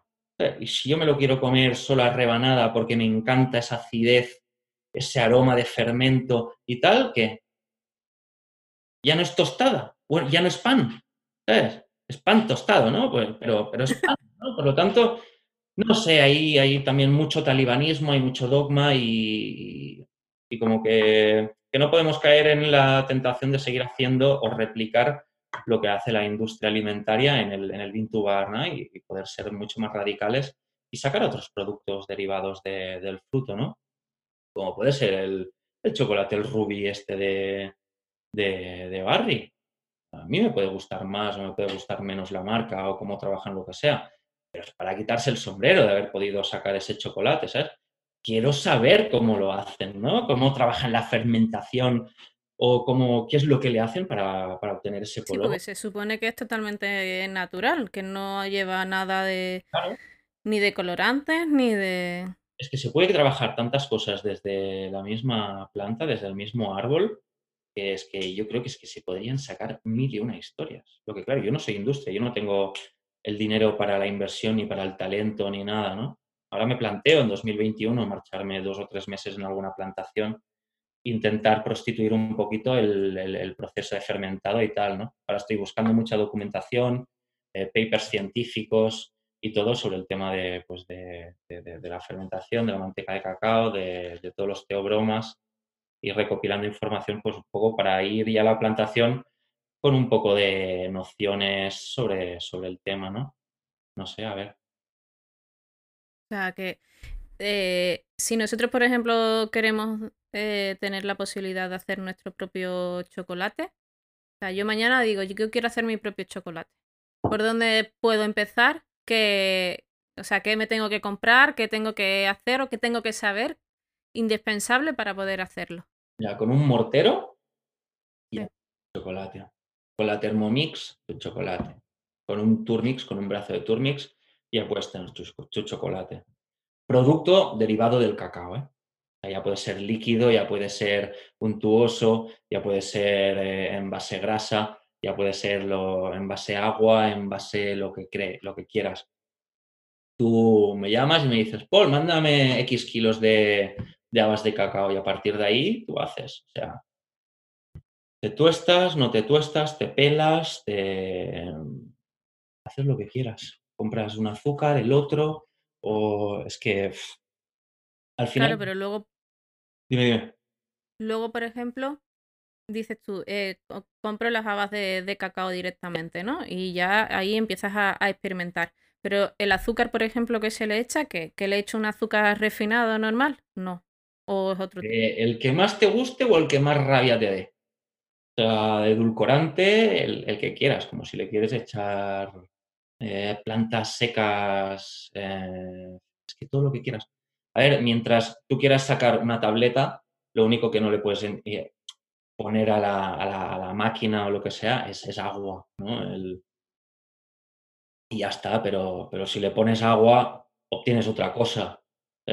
Y si yo me lo quiero comer solo a rebanada porque me encanta esa acidez, ese aroma de fermento y tal, ¿qué? Ya no es tostada, ya no es pan. ¿Sabes? Es pan tostado, ¿no? Pues, pero, pero es pan, ¿no? Por lo tanto, no sé, ahí hay también mucho talibanismo, hay mucho dogma y, y como que, que, no podemos caer en la tentación de seguir haciendo o replicar lo que hace la industria alimentaria en el, en el Vintubar, ¿no? Y, poder ser mucho más radicales y sacar otros productos derivados de, del fruto, ¿no? Como puede ser el, el chocolate, el rubí este de, de, de Barry, a mí me puede gustar más o me puede gustar menos la marca o cómo trabajan, lo que sea, pero es para quitarse el sombrero de haber podido sacar ese chocolate, ¿sabes? Quiero saber cómo lo hacen, ¿no? Cómo trabajan la fermentación o cómo, qué es lo que le hacen para, para obtener ese color. Sí, porque se supone que es totalmente natural, que no lleva nada de... Claro. ni de colorantes, ni de... Es que se puede trabajar tantas cosas desde la misma planta, desde el mismo árbol, es que yo creo que es que se podrían sacar mil y una historias. Lo que claro, yo no soy industria, yo no tengo el dinero para la inversión ni para el talento ni nada, ¿no? Ahora me planteo en 2021 marcharme dos o tres meses en alguna plantación intentar prostituir un poquito el, proceso de fermentado y tal, ¿no? Ahora estoy buscando mucha documentación, eh, papers científicos y todo sobre el tema de, pues de, la fermentación, de la manteca de cacao, de, todos los teobromas y recopilando información pues un poco para ir ya a la plantación con un poco de nociones sobre, sobre el tema, ¿no? No sé, a ver. O sea, que eh, si nosotros, por ejemplo, queremos eh, tener la posibilidad de hacer nuestro propio chocolate, o sea, yo mañana digo, yo quiero hacer mi propio chocolate. ¿Por dónde puedo empezar? ¿Qué, o sea, qué me tengo que comprar? ¿Qué tengo que hacer o qué tengo que saber? Indispensable para poder hacerlo. Ya, con un mortero y chocolate. Con la Thermomix, tu chocolate. Con un Turmix, con un brazo de Turmix, ya puedes tener tu chocolate. Producto derivado del cacao, ¿eh? Ya puede ser líquido, ya puede ser untuoso, ya puede ser eh, en base grasa, ya puede ser en base agua, en base lo que cree, lo que quieras. Tú me llamas y me dices, Paul, mándame X kilos de, de habas de cacao y a partir de ahí tú haces. O sea, te tuestas, no te tuestas, te pelas, te... haces lo que quieras. Compras un azúcar, el otro, o es que al final... Claro, pero luego... Dime, dime. Luego, por ejemplo, dices tú, eh, compro las habas de, cacao directamente, ¿no? Y ya ahí empiezas a, experimentar. Pero el azúcar, por ejemplo, que se le echa, ¿qué? ¿Que le echo un azúcar refinado normal? No. ¿O es eh, el que más te guste o el que más rabia te dé. O sea, edulcorante, el, el que quieras, como si le quieres echar eh, plantas secas, eh, es que todo lo que quieras. A ver, mientras tú quieras sacar una tableta, lo único que no le puedes poner a la, máquina o lo que sea es, agua, ¿no? Y ya está, pero, pero si le pones agua, obtienes otra cosa.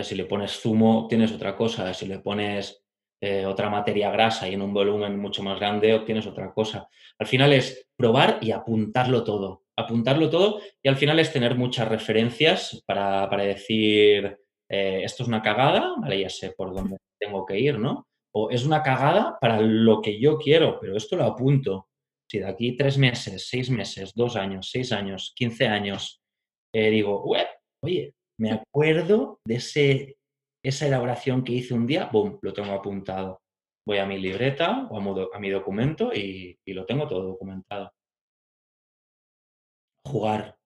Si le pones zumo, obtienes otra cosa. Si le pones eh, otra materia grasa y en un volumen mucho más grande obtienes otra cosa. Al final es probar y apuntarlo todo, apuntarlo todo y al final es tener muchas referencias para, decir, eh, esto es una cagada, vale, ya sé por dónde tengo que ir, ¿no? O es una cagada para lo que yo quiero, pero esto lo apunto. Si de aquí tres meses, seis meses, dos años, seis años, quince años, eh, digo, oye, me acuerdo de ese esa elaboración que hice un día, boom, lo tengo apuntado. Voy a mi libreta o a, mi documento y, lo tengo todo documentado. Jugar.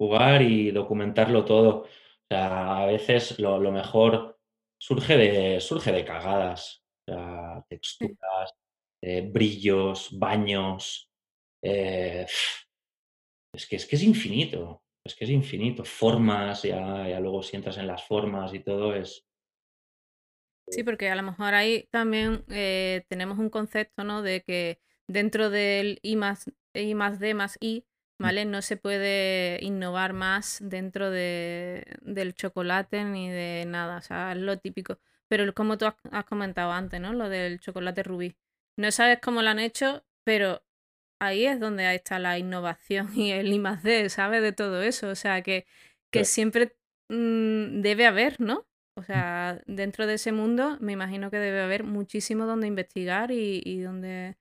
Jugar y documentarlo todo. O sea, a veces lo, mejor surge de, surge de cagadas. O sea, texturas, eh, brillos, baños. Eh, es, que, es que es infinito. Es que es infinito. Formas, ya, ya luego si entras en las formas y todo es... Sí, porque a lo mejor ahí también eh, tenemos un concepto, ¿no? De que dentro del I más, I más D más I, mm. ¿vale? No se puede innovar más dentro de, del chocolate ni de nada, o sea, es lo típico. Pero como tú has comentado antes, ¿no? Lo del chocolate rubí. No sabes cómo lo han hecho, pero ahí es donde está la innovación y el I D, ¿sabes? De todo eso. O sea, que, que siempre mm, debe haber, ¿no? O mm. sea, dentro de ese mundo me imagino que debe haber muchísimo donde investigar y, donde...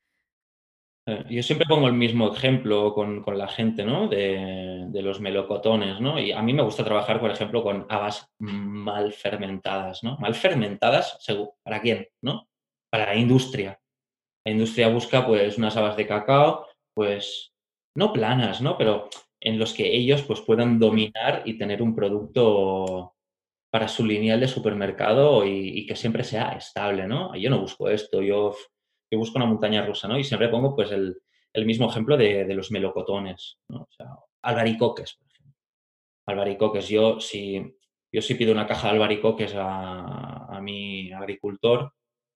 Eh, yo siempre pongo el mismo ejemplo con, la gente, ¿no? De, de, los melocotones, ¿no? Y a mí me gusta trabajar, por ejemplo, con habas mal fermentadas, ¿no? Mal fermentadas, ¿para quién? ¿No? Para la industria. La industria busca, pues, unas habas de cacao pues, no planas, ¿no? Pero en los que ellos pues puedan dominar y tener un producto para su lineal de supermercado y, que siempre sea estable, ¿no? Yo no busco esto, yo, yo, busco una montaña rusa, ¿no? Y siempre pongo pues el, mismo ejemplo de, los melocotones, ¿no? O sea, albaricoques, por ejemplo. Albaricoques, yo si, yo si pido una caja de albaricoques a, a mi agricultor,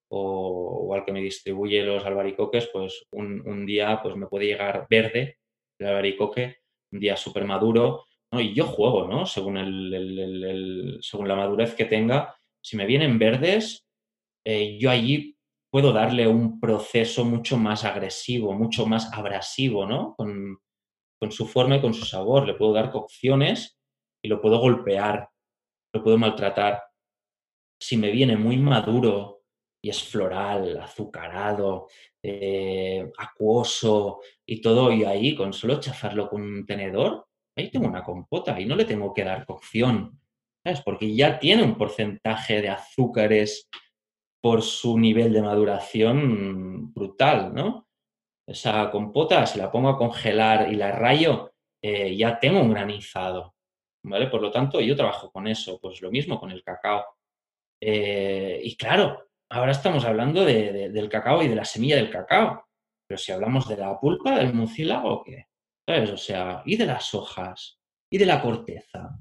o, al que me distribuye los albaricoques, pues un, día pues me puede llegar verde el albaricoque, un día súper maduro, ¿no? Y yo juego, ¿no? Según, el, según la madurez que tenga. Si me vienen verdes, eh, yo allí puedo darle un proceso mucho más agresivo, mucho más abrasivo, ¿no? Con, con su forma y con su sabor. Le puedo dar cocciones y lo puedo golpear, lo puedo maltratar. Si me viene muy maduro y es floral, azucarado, eh, acuoso y todo, y ahí con solo chafarlo con un tenedor, ahí tengo una compota y no le tengo que dar cocción, ¿sabes? Porque ya tiene un porcentaje de azúcares por su nivel de maduración brutal, ¿no? Esa compota, si la pongo a congelar y la rayo, eh, ya tengo un granizado, ¿vale? Por lo tanto, yo trabajo con eso, pues lo mismo con el cacao. Eh, y claro, ahora estamos hablando del cacao y de la semilla del cacao, pero si hablamos de la pulpa del mucílago, ¿qué? ¿Sabes? O sea, y de las hojas, y de la corteza.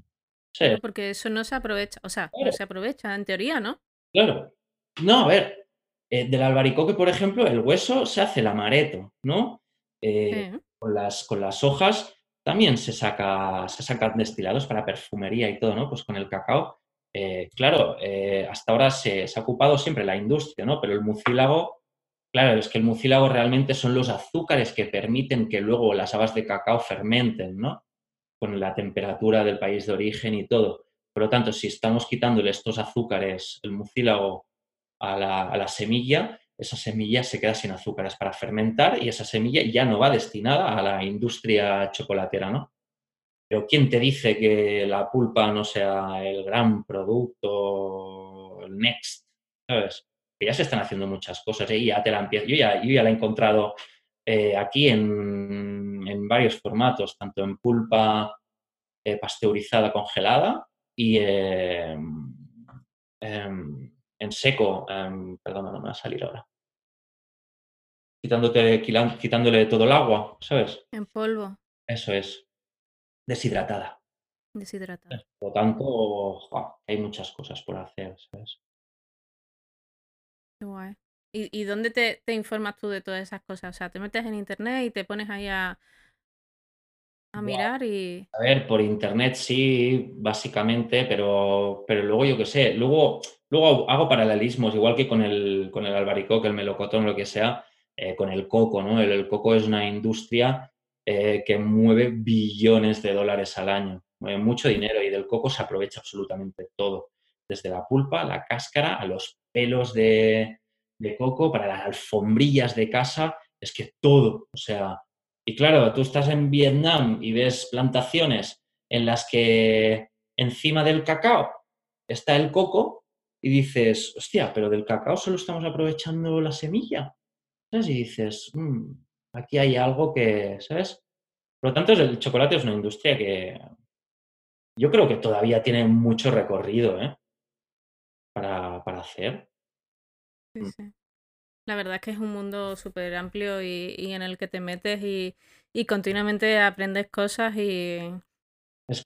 porque eso no se aprovecha, o sea, no se aprovecha en teoría, ¿no? Claro. No, a ver, eh, del albaricoque, por ejemplo, el hueso se hace el amareto, ¿no? Eh, con, las, con las hojas también se, saca, se sacan destilados para perfumería y todo, ¿no? Pues con el cacao eh, claro, eh, hasta ahora se, ha ocupado siempre la industria, ¿no? Pero el mucílago, claro, es que el mucílago realmente son los azúcares que permiten que luego las habas de cacao fermenten, ¿no? Con la temperatura del país de origen y todo. Por lo tanto, si estamos quitándole estos azúcares, el mucílago, a la, a la semilla, esa semilla se queda sin azúcares para fermentar y esa semilla ya no va destinada a la industria chocolatera, ¿no? Pero ¿quién te dice que la pulpa no sea el gran producto, el next? ¿Sabes? Que ya se están haciendo muchas cosas ¿eh? y ya te la empiezo. Yo ya, yo ya la he encontrado eh, aquí en, varios formatos, tanto en pulpa eh, pasteurizada congelada y em, en seco. Em, perdón, no me va a salir ahora. Quitándote, quitándole todo el agua, ¿sabes? En polvo. Eso es deshidratada. Deshidratada. Por lo tanto, hay muchas cosas por hacer, ¿sabes? Qué guay. ¿Y, dónde te, informas tú de todas esas cosas? O sea, te metes en internet y te pones ahí a, a mirar y... A ver, por internet sí, básicamente, pero, pero luego yo qué sé, luego, luego hago paralelismos, igual que con el, con el albaricoque, el melocotón, lo que sea, eh, con el coco, ¿no? el, coco es una industria eh, que mueve billones de dólares al año, mueve mucho dinero y del coco se aprovecha absolutamente todo, desde la pulpa, la cáscara, a los pelos de, coco, para las alfombrillas de casa, es que todo, o sea, y claro, tú estás en Vietnam y ves plantaciones en las que encima del cacao está el coco y dices, hostia, pero del cacao solo estamos aprovechando la semilla. Y dices, mm, aquí hay algo que, ¿sabes? Por lo tanto, el chocolate es una industria que yo creo que todavía tiene mucho recorrido ¿eh? para, hacer. Sí, mm. sí. La verdad es que es un mundo súper amplio y, en el que te metes y, continuamente aprendes cosas y,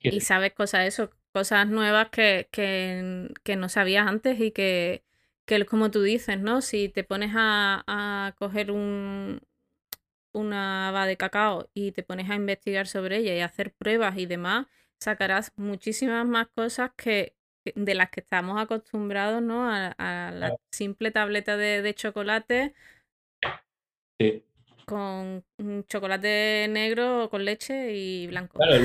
y sabes cosas, eso, cosas nuevas que, que, no sabías antes y que, que, como tú dices, ¿no? Si te pones a, a coger un, una haba de cacao y te pones a investigar sobre ella y a hacer pruebas y demás, sacarás muchísimas más cosas que de las que estamos acostumbrados, ¿no? A, la simple tableta de, chocolate. Con chocolate negro con leche y blanco. Claro,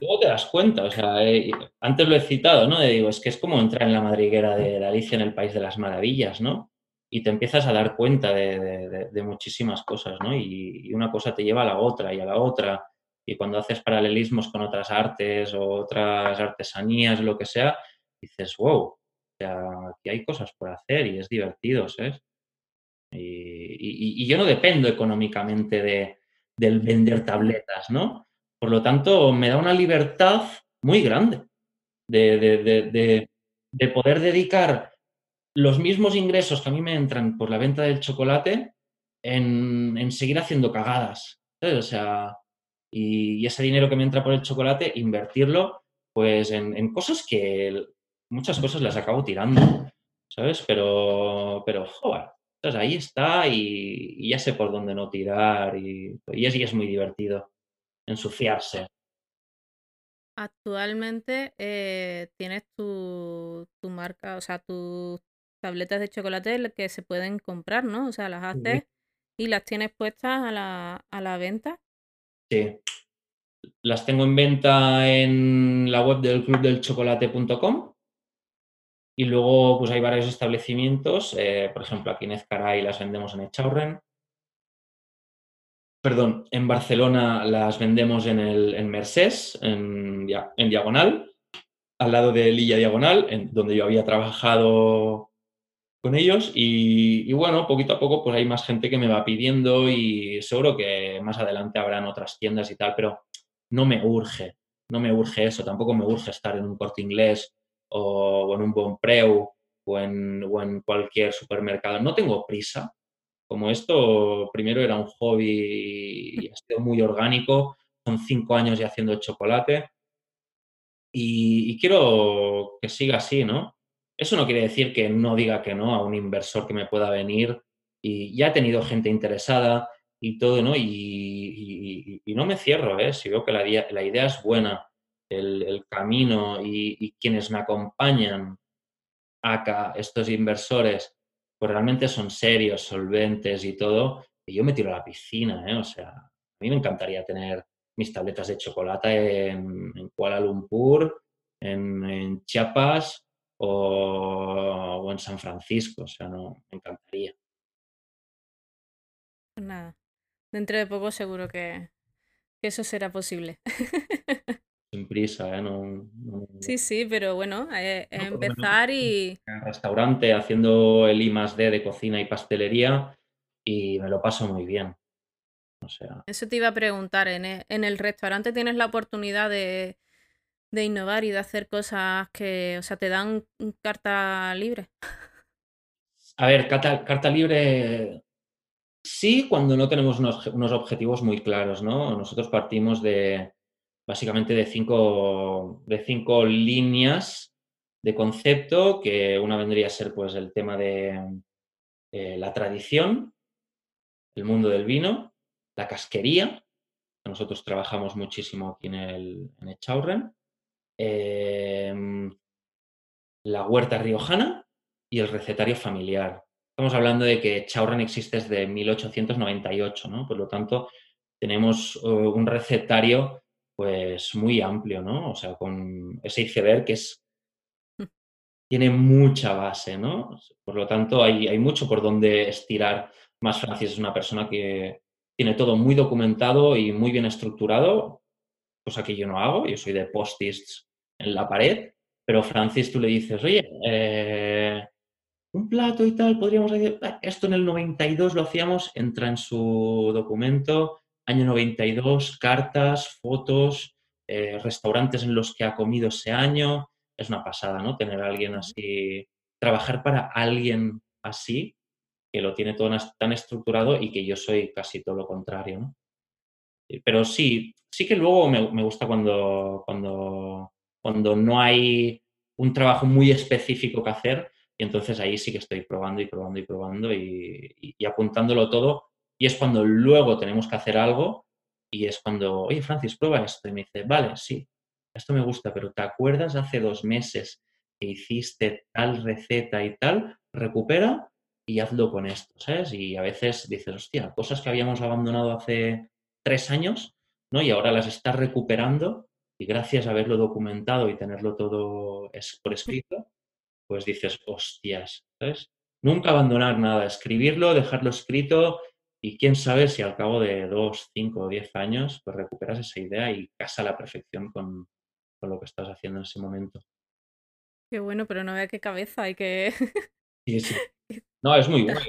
luego te, das cuenta, o sea, eh, antes lo he citado, ¿no? digo, es que es como entrar en la madriguera de Alicia en el País de las Maravillas, ¿no? Y te empiezas a dar cuenta de, muchísimas cosas, ¿no? Y, una cosa te lleva a la otra y a la otra. Y cuando haces paralelismos con otras artes o otras artesanías, lo que sea, dices, wow, o sea, aquí hay cosas por hacer y es divertido, ¿sabes? Y, yo no dependo económicamente de, del vender tabletas, ¿no? Por lo tanto, me da una libertad muy grande de, de poder dedicar los mismos ingresos que a mí me entran por la venta del chocolate en, seguir haciendo cagadas. O sea, y, ese dinero que me entra por el chocolate, invertirlo pues en, cosas que muchas cosas las acabo tirando, ¿sabes? Pero, pero joder, ahí está y, ya sé por dónde no tirar y, es, es muy divertido ensuciarse. Actualmente eh, tienes tu, tu, marca, o sea, tu, tabletas de chocolate que se pueden comprar, ¿no? O sea, las haces y las tienes puestas a la, a la venta. Sí. Las tengo en venta en la web del clubdelchocolate.com Y luego pues hay varios establecimientos, eh, por ejemplo aquí en Ezcaray las vendemos en Echaurren. Perdón, en Barcelona las vendemos en, el, en Mercés, en, en Diagonal, al lado de Lilla Diagonal, en, donde yo había trabajado con ellos y, bueno, poquito a poco pues hay más gente que me va pidiendo y seguro que más adelante habrán otras tiendas y tal, pero no me urge, no me urge eso, tampoco me urge estar en un corte inglés o, en un Bonpreu o en, o en cualquier supermercado. No tengo prisa. Como esto, primero era un hobby y ha sido muy orgánico, son cinco años ya haciendo chocolate y, y quiero que siga así, ¿no? Eso no quiere decir que no diga que no a un inversor que me pueda venir y ya he tenido gente interesada y todo, ¿no? Y, no me cierro, ¿eh? Si veo que la, la idea es buena, el, camino y, quienes me acompañan acá, estos inversores, pues realmente son serios, solventes y todo, y yo me tiro a la piscina, ¿eh? O sea, a mí me encantaría tener mis tabletas de chocolate en, Kuala Lumpur, en Chiapas, o, en San Francisco, o sea, no, me encantaría. Pues nada, dentro de poco seguro que, eso será posible. Sin prisa, ¿eh? No, sí, sí, pero bueno, eh, empezar y... En restaurante haciendo el I más D de cocina y pastelería y me lo paso muy bien. O sea... Eso te iba a preguntar, en e, en el restaurante tienes la oportunidad de, de innovar y de hacer cosas que, o sea, te dan carta libre. A ver, carta, libre sí cuando no tenemos unos, objetivos muy claros, ¿no? Nosotros partimos de básicamente de cinco, de cinco líneas de concepto, que una vendría a ser pues el tema de eh, la tradición, el mundo del vino, la casquería, nosotros trabajamos muchísimo aquí en el en Em, la huerta riojana y el recetario familiar. Estamos hablando de que Chaurren existe desde 1898, ¿no? Por lo tanto, tenemos eh, un recetario pues muy amplio, ¿no? O sea, con ese iceberg que es tiene mucha base, ¿no? Por lo tanto, hay, hay mucho por donde estirar. Más Francis es una persona que tiene todo muy documentado y muy bien estructurado, cosa que yo no hago. Yo soy de post-its en la pared, pero Francis tú le dices, oye, eh, un plato y tal, podríamos decir, ah, esto en el 92 lo hacíamos, entra en su documento, año 92, cartas, fotos, eh, restaurantes en los que ha comido ese año, es una pasada, ¿no? Tener a alguien así, trabajar para alguien así, que lo tiene todo tan estructurado y que yo soy casi todo lo contrario, ¿no? Pero sí, sí que luego me, me gusta cuando, cuando cuando no hay un trabajo muy específico que hacer y entonces ahí sí que estoy probando y probando y probando y, apuntándolo todo y es cuando luego tenemos que hacer algo y es cuando, oye Francis, prueba esto y me dice, vale, sí, esto me gusta, pero ¿te acuerdas hace dos meses que hiciste tal receta y tal? Recupera y hazlo con esto, ¿sabes? Y a veces dices, hostia, cosas que habíamos abandonado hace tres años, ¿no? Y ahora las estás recuperando y gracias a haberlo documentado y tenerlo todo por escrito, pues dices, hostias, ¿sabes? Nunca abandonar nada, escribirlo, dejarlo escrito y quién sabe si al cabo de dos, cinco o diez años, pues recuperas esa idea y casa a la perfección con, lo que estás haciendo en ese momento. Qué bueno, pero no vea qué cabeza hay que... sí, sí. No, es muy bueno.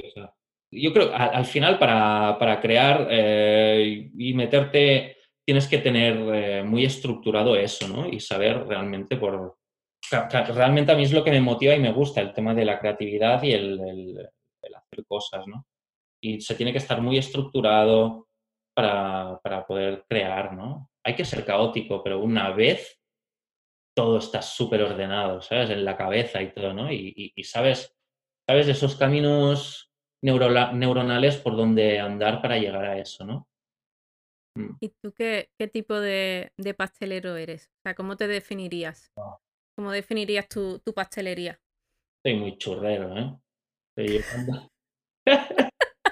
yo creo, al, al final, para, crear eh, y meterte tienes que tener eh, muy estructurado eso, ¿no? Y saber realmente por... Realmente a mí es lo que me motiva y me gusta, el tema de la creatividad y el, hacer cosas, ¿no? Y se tiene que estar muy estructurado para, poder crear, ¿no? Hay que ser caótico, pero una vez todo está súper ordenado, ¿sabes? En la cabeza y todo, ¿no? Y, sabes, sabes esos caminos neuronales por donde andar para llegar a eso, ¿no? Mm. ¿Y tú qué, qué tipo de, pastelero eres? O sea, ¿cómo te definirías? Ah. ¿Cómo definirías tu, tu pastelería? Soy muy churrero, ¿eh?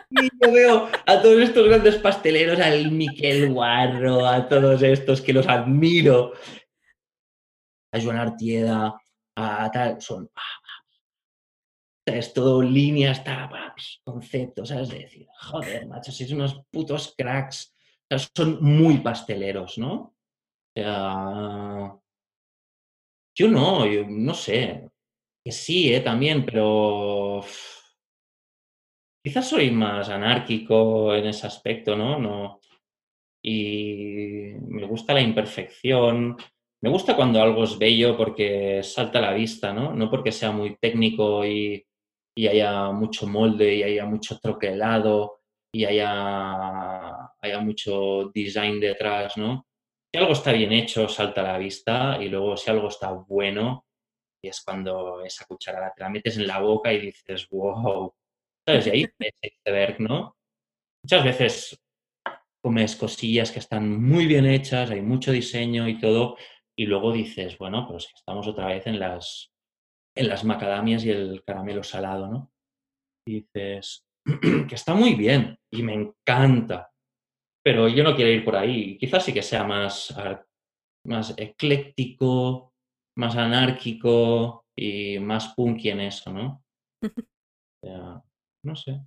y yo veo a todos estos grandes pasteleros, al Miquel Guarro, a todos estos que los admiro, a Joan Artieda, a tal, son, Es todo línea, está concepto, ¿sabes? De decir, joder, macho, sois unos putos cracks. Son muy pasteleros, ¿no? Sea, yo no, yo no sé. Que sí, ¿eh? También, pero quizás soy más anárquico en ese aspecto, ¿no? No. Y me gusta la imperfección. Me gusta cuando algo es bello porque salta a la vista, ¿no? No porque sea muy técnico y, haya mucho molde y haya mucho troquelado y haya, haya mucho design detrás, ¿no? Si algo está bien hecho, salta a la vista y luego si algo está bueno, y es cuando esa cucharada te la metes en la boca y dices, wow, ¿sabes? Y ahí es iceberg, ¿no? Muchas veces comes cosillas que están muy bien hechas, hay mucho diseño y todo, y luego dices, bueno, pues estamos otra vez en las, en las macadamias y el caramelo salado, ¿no? Y dices, que está muy bien y me encanta, pero yo no quiero ir por ahí. Quizás sí que sea más, más ecléctico, más anárquico y más punky en eso, ¿no? no sé.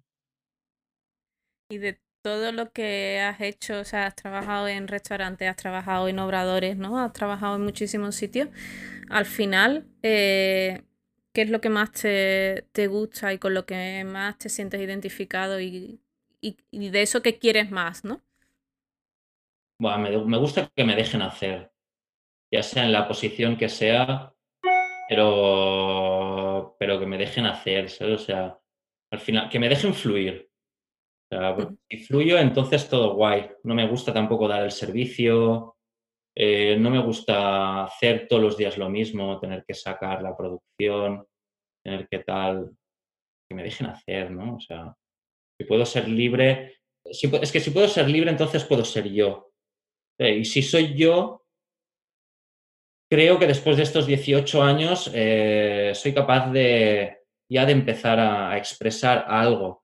Y de todo lo que has hecho, o sea, has trabajado en restaurantes, has trabajado en obradores, ¿no? Has trabajado en muchísimos sitios. Al final, eh, ¿qué es lo que más te, gusta y con lo que más te sientes identificado y, de eso que quieres más, ¿no? Bueno, me, gusta que me dejen hacer, ya sea en la posición que sea, pero, pero que me dejen hacer, O sea, al final, que me dejen fluir si fluyo, entonces todo guay. No me gusta tampoco dar el servicio, eh, no me gusta hacer todos los días lo mismo, tener que sacar la producción, tener que tal, que me dejen hacer, ¿no? O sea, si puedo ser libre, es que si puedo ser libre, entonces puedo ser yo. Eh, y si soy yo, creo que después de estos 18 años eh, soy capaz de ya de empezar a expresar algo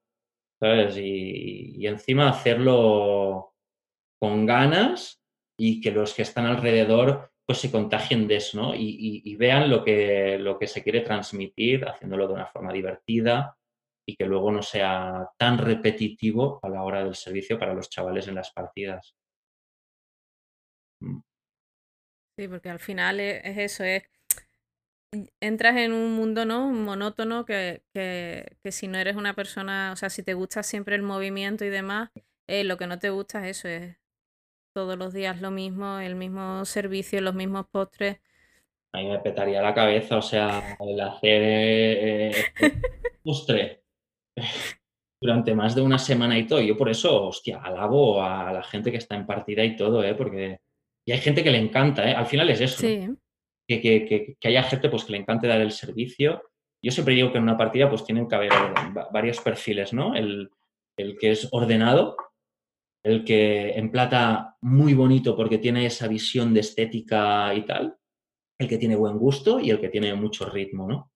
¿sabes? Y, encima hacerlo con ganas y que los que están alrededor pues se contagien de eso, ¿no? Y, vean lo que, lo que se quiere transmitir, haciéndolo de una forma divertida y que luego no sea tan repetitivo a la hora del servicio para los chavales en las partidas. Mm. Sí, porque al final es eso, es entras en un mundo no monótono que, si no eres una persona, o sea, si te gusta siempre el movimiento y demás, eh, lo que no te gusta es eso, es todos los días lo mismo, el mismo servicio, los mismos postres. A mí me petaría la cabeza, o sea, el hacer eh, postre durante más de una semana y todo. Yo por eso, hostia, alabo a la gente que está en partida y todo, ¿eh? Porque y hay gente que le encanta, ¿eh? Al final es eso. Sí que, haya gente pues, que le encante dar el servicio. Yo siempre digo que en una partida pues tienen que haber varios perfiles, ¿no? El, que es ordenado, el que emplata muy bonito porque tiene esa visión de estética y tal, el que tiene buen gusto y el que tiene mucho ritmo, ¿no?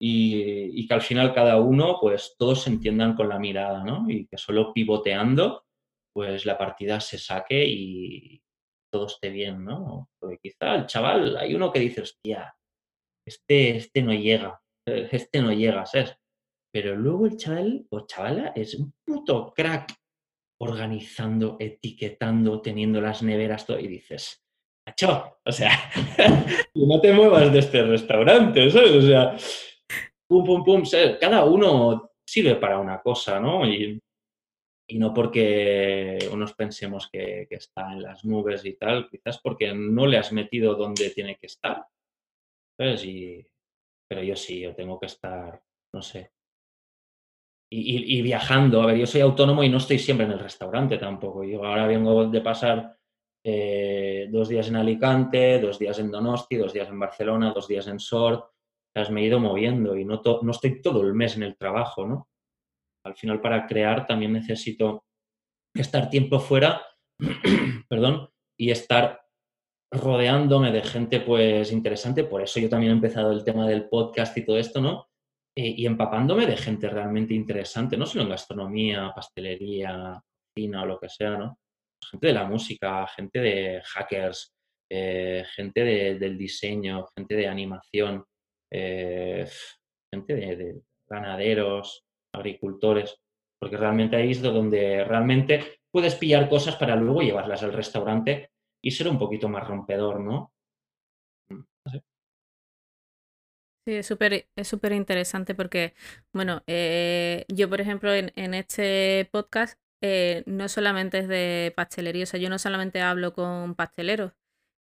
Y, y, que al final cada uno, pues todos se entiendan con la mirada, ¿no? Y que solo pivoteando, pues la partida se saque y, todo esté bien, ¿no? Porque quizá el chaval, hay uno que dice, hostia, este, este no llega, este no llega, ¿sabes? Pero luego el chaval o chavala es un puto crack organizando, etiquetando, teniendo las neveras, todo, y dices, macho, o sea, no te muevas de este restaurante, ¿sabes? O sea, pum, pum, pum, cada uno sirve para una cosa, ¿no? Y y no porque unos pensemos que, está en las nubes y tal, quizás porque no le has metido donde tiene que estar. pero yo sí, yo tengo que estar, no sé. Y, viajando, a ver, yo soy autónomo y no estoy siempre en el restaurante tampoco. Yo ahora vengo de pasar eh, dos días en Alicante, dos días en Donosti, dos días en Barcelona, dos días en Sort. me he ido moviendo y no, no estoy todo el mes en el trabajo, ¿no? Al final, para crear también necesito estar tiempo fuera, perdón, y estar rodeándome de gente pues interesante. Por eso yo también he empezado el tema del podcast y todo esto, ¿no? Eh, y empapándome de gente realmente interesante, no solo en gastronomía, pastelería, cocina o lo que sea, ¿no? Gente de la música, gente de hackers, eh, gente del diseño, gente de animación, eh, gente de, ganaderos, agricultores, porque realmente ahí es donde realmente puedes pillar cosas para luego llevarlas al restaurante y ser un poquito más rompedor, ¿no? Mm, sí, es súper es súper interesante porque, bueno, eh, yo por ejemplo en, este podcast eh, no solamente es de pastelería, o sea, yo no solamente hablo con pasteleros,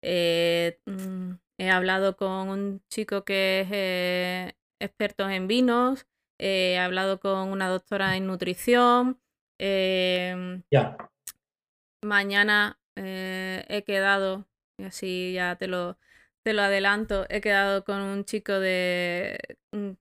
eh, mm, he hablado con un chico que es experto en vinos, he hablado con una doctora en nutrición. Ya. Mañana he quedado, y así ya te lo, te lo adelanto, he quedado con un chico de, mm,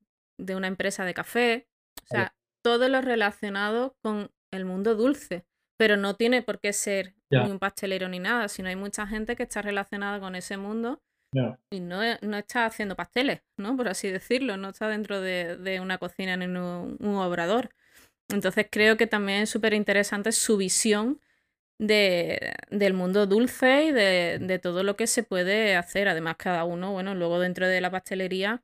de una empresa de café. O sea, todo lo relacionado con el mundo dulce, pero no tiene por qué ser ni un pastelero ni nada, sino hay mucha gente que está relacionada con ese mundo y no, no, está haciendo pasteles, ¿no? Por así decirlo, no está dentro de, una cocina ni un, un, obrador. Entonces creo que también es súper interesante su visión de, del mundo dulce y de, de, todo lo que se puede hacer. Además, cada uno, bueno, luego dentro de la pastelería,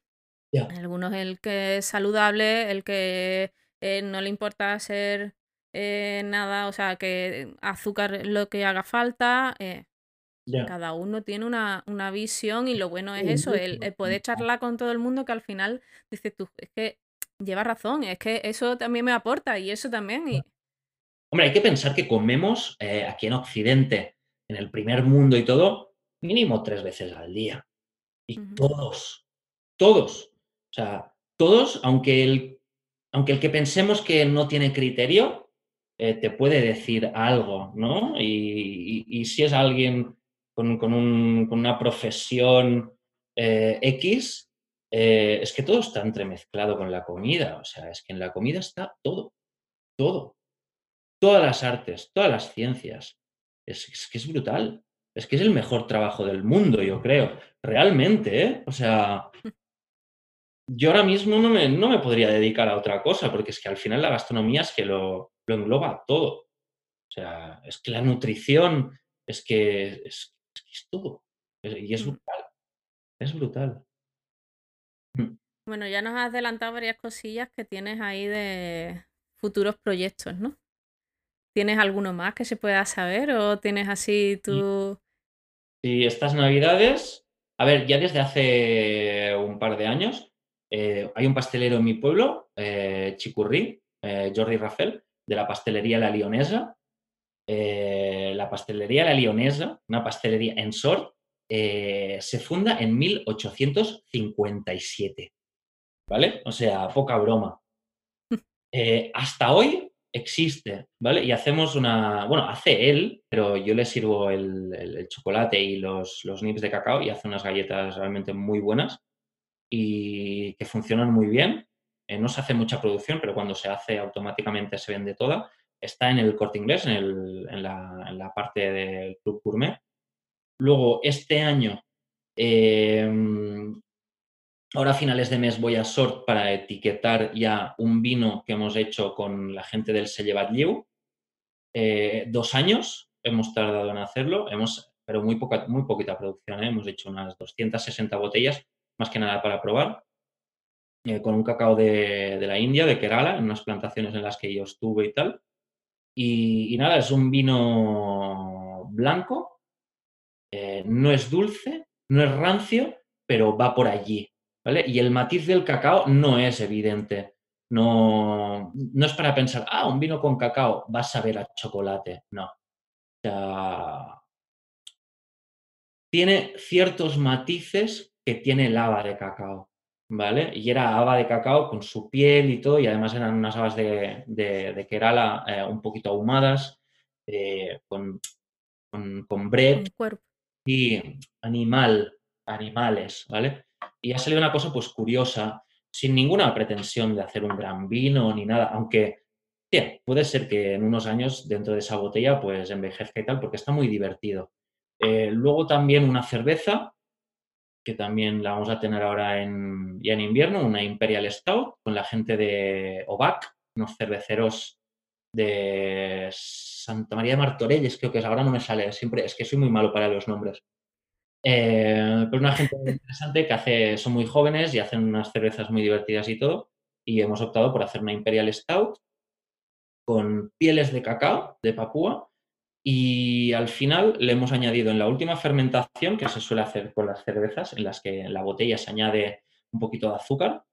algunos el que es saludable, el que eh, no le importa hacer eh, nada, o sea, que azúcar lo que haga falta. Eh, cada uno tiene una, una, visión y lo bueno es eso, el, el, poder charlar con todo el mundo que al final dices tú, es que lleva razón, es que eso también me aporta y eso también. Y... Hombre, hay que pensar que comemos eh, aquí en Occidente, en el primer mundo y todo, mínimo tres veces al día. Y todos, todos, o sea, todos, aunque el, aunque el que pensemos que no tiene criterio, eh, te puede decir algo, ¿no? Y, y, y si es alguien con, una profesión eh, X, eh, es que todo está entremezclado con la comida. O sea, es que en la comida está todo, todo. Todas las artes, todas las ciencias. Es, que es brutal. Es que es el mejor trabajo del mundo, yo creo. Realmente, ¿eh? O sea, yo ahora mismo no me, no me, podría dedicar a otra cosa, porque es que al final la gastronomía es que lo, lo engloba todo. O sea, es que la nutrición, es que es, es todo. Y es mm. brutal. Es brutal. Mm. Bueno, ya nos has adelantado varias cosillas que tienes ahí de futuros proyectos, ¿no? ¿Tienes alguno más que se pueda saber o tienes así tu... Sí, estas navidades, a ver, ya desde hace un par de años eh, hay un pastelero en mi pueblo, eh, Chicurrí, eh, Jordi Rafael, de la pastelería La Lionesa, eh, la pastelería La Lionesa, una pastelería en Sort, se funda en 1857. ¿Vale? O sea, poca broma. Hasta hoy existe, ¿vale? Y hacemos una, bueno, hace él, pero yo le sirvo el, chocolate y los, los nips de cacao y hace unas galletas realmente muy buenas y que funcionan muy bien. no se hace mucha producción, pero cuando se hace automáticamente se vende toda está en el corte inglés, en, la, parte del Club Gourmet. Luego, este año, em, ahora a finales de mes voy a Sort para etiquetar ya un vino que hemos hecho con la gente del Liu. Eh, dos años hemos tardado en hacerlo, hemos, pero muy, poca, muy poquita producción, ¿eh? hemos hecho unas 260 botellas, más que nada para probar. Eh, con un cacao de, de, la India, de Kerala, en unas plantaciones en las que yo estuve y tal. Y, nada, es un vino blanco, no es dulce, no es rancio, pero va por allí, ¿vale? Y el matiz del cacao no es evidente. No, no es para pensar, ah, un vino con cacao va a saber a chocolate. No. O sea, tiene ciertos matices que tiene el haba de cacao. ¿vale? Y era haba de cacao con su piel y todo, y además eran unas habas de, de, Kerala eh, un poquito ahumadas, eh, con, con, con bread y animal, animales, ¿vale? Y ha salido una cosa pues curiosa, sin ninguna pretensión de hacer un gran vino ni nada, aunque puede ser que en unos años dentro de esa botella pues envejezca y tal, porque está muy divertido. Eh, luego también una cerveza que también la vamos a tener ahora en, ya en invierno, una Imperial Stout con la gente de OVAC, unos cerveceros de Santa María de Martorelles, creo que es, ahora no me sale, siempre, es que soy muy malo para los nombres. Eh, pero una gente muy interesante que hace, son muy jóvenes y hacen unas cervezas muy divertidas y todo. y hemos optado por hacer una Imperial Stout con pieles de cacao de Papúa y al final le hemos añadido en la última fermentación, que se suele hacer con las cervezas, en las que en la botella se añade un poquito de azúcar.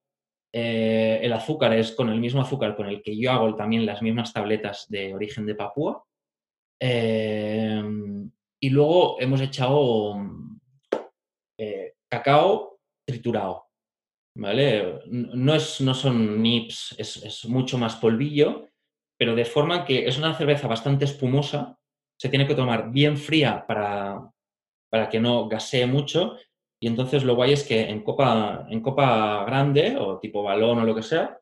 Eh, el azúcar es con el mismo azúcar con el que yo hago también las mismas tabletas de origen de Papúa. Eh, y luego hemos echado eh, cacao triturado. ¿Vale? No, es, no son nips, es, es mucho más polvillo, pero de forma que es una cerveza bastante espumosa se tiene que tomar bien fría para, para que no gasee mucho. Y entonces lo guay es que en copa, en copa grande o tipo balón o lo que sea,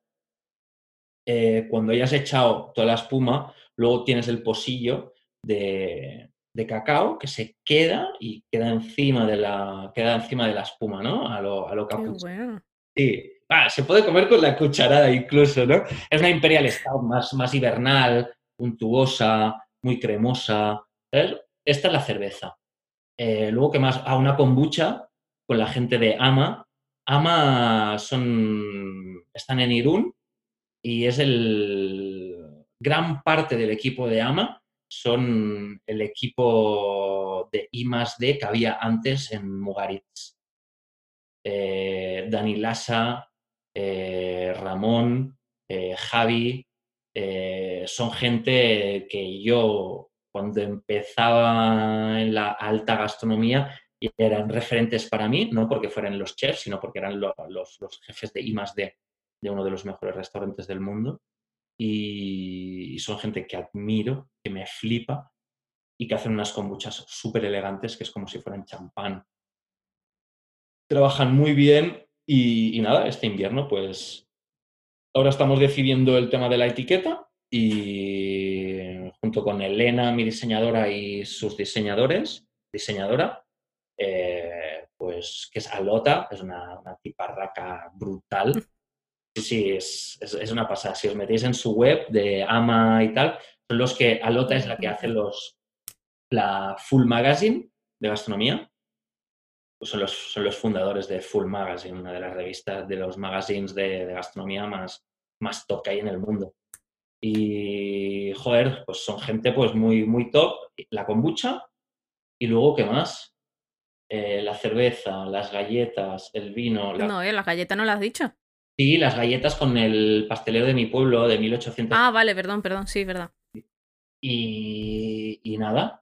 eh, cuando hayas echado toda la espuma, luego tienes el posillo de, cacao que se queda y queda encima de la, queda encima de la espuma, ¿no? A lo, a lo Sí, ah, se puede comer con la cucharada incluso, ¿no? Es una Imperial Stout más, más hibernal, untuosa, muy cremosa. Esta es la cerveza. Eh, luego, ¿qué más? A ah, una kombucha con la gente de Ama. Ama son, están en Irún y es el gran parte del equipo de Ama son el equipo de I D que había antes en Mugaritz. Eh, Dani Lassa, eh, Ramón, Javi, eh, son gente que yo cuando empezaba en la alta gastronomía eran referentes para mí, no porque fueran los chefs, sino porque eran los, jefes de I D de uno de los mejores restaurantes del mundo. Y, son gente que admiro, que me flipa y que hacen unas kombuchas súper elegantes, que es como si fueran champán. Trabajan muy bien y, nada, este invierno pues Ahora estamos decidiendo el tema de la etiqueta y junto con Elena, mi diseñadora, y sus diseñadores, diseñadora, eh, pues que es Alota, es una, una tiparraca brutal. Sí, sí, es, es, una pasada. Si os metéis en su web de Ama y tal, son los que Alota es la que hace los, la Full Magazine de gastronomía. Pues son, los, son los fundadores de Full Magazine, una de las revistas, de los magazines de, gastronomía más, más top que hay en el mundo. Y, joder, pues son gente pues muy, muy top. La kombucha y luego, ¿qué más? Eh, la cerveza, las galletas, el vino. No, ¿eh? las galletas no las has dicho. Sí, las galletas con el pastelero de mi pueblo de 1800. Ah, vale, perdón, perdón, sí, verdad. Y, y nada.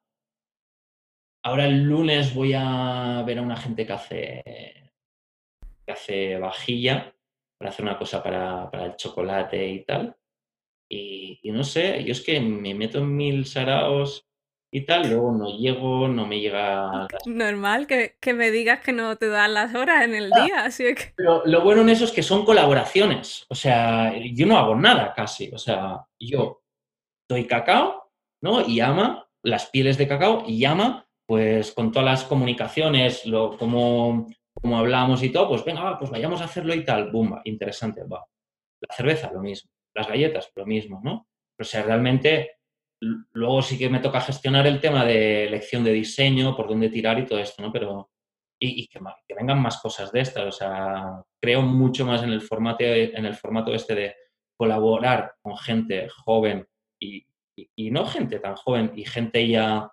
Ahora el lunes voy a ver a una gente que hace, que hace vajilla para hacer una cosa para, para el chocolate y tal. Y, no sé, yo es que me meto en mil saraos y tal, luego no llego, no me llega... Normal que, que, me digas que no te dan las horas en el día, así que... Pero lo bueno en eso es que son colaboraciones, o sea, yo no hago nada casi, o sea, yo doy cacao, ¿no? Y ama las pieles de cacao y ama, pues con todas las comunicaciones, lo, como como hablamos y todo, pues venga, pues vayamos a hacerlo y tal, bumba, interesante, va. La cerveza, lo mismo. Las galletas, lo mismo, ¿no? O sea, realmente luego sí que me toca gestionar el tema de elección de diseño, por dónde tirar y todo esto, ¿no? Pero, y, que, vengan más cosas de estas, o sea, creo mucho más en el formato, en el formato este de colaborar con gente joven y, y no gente tan joven y gente ya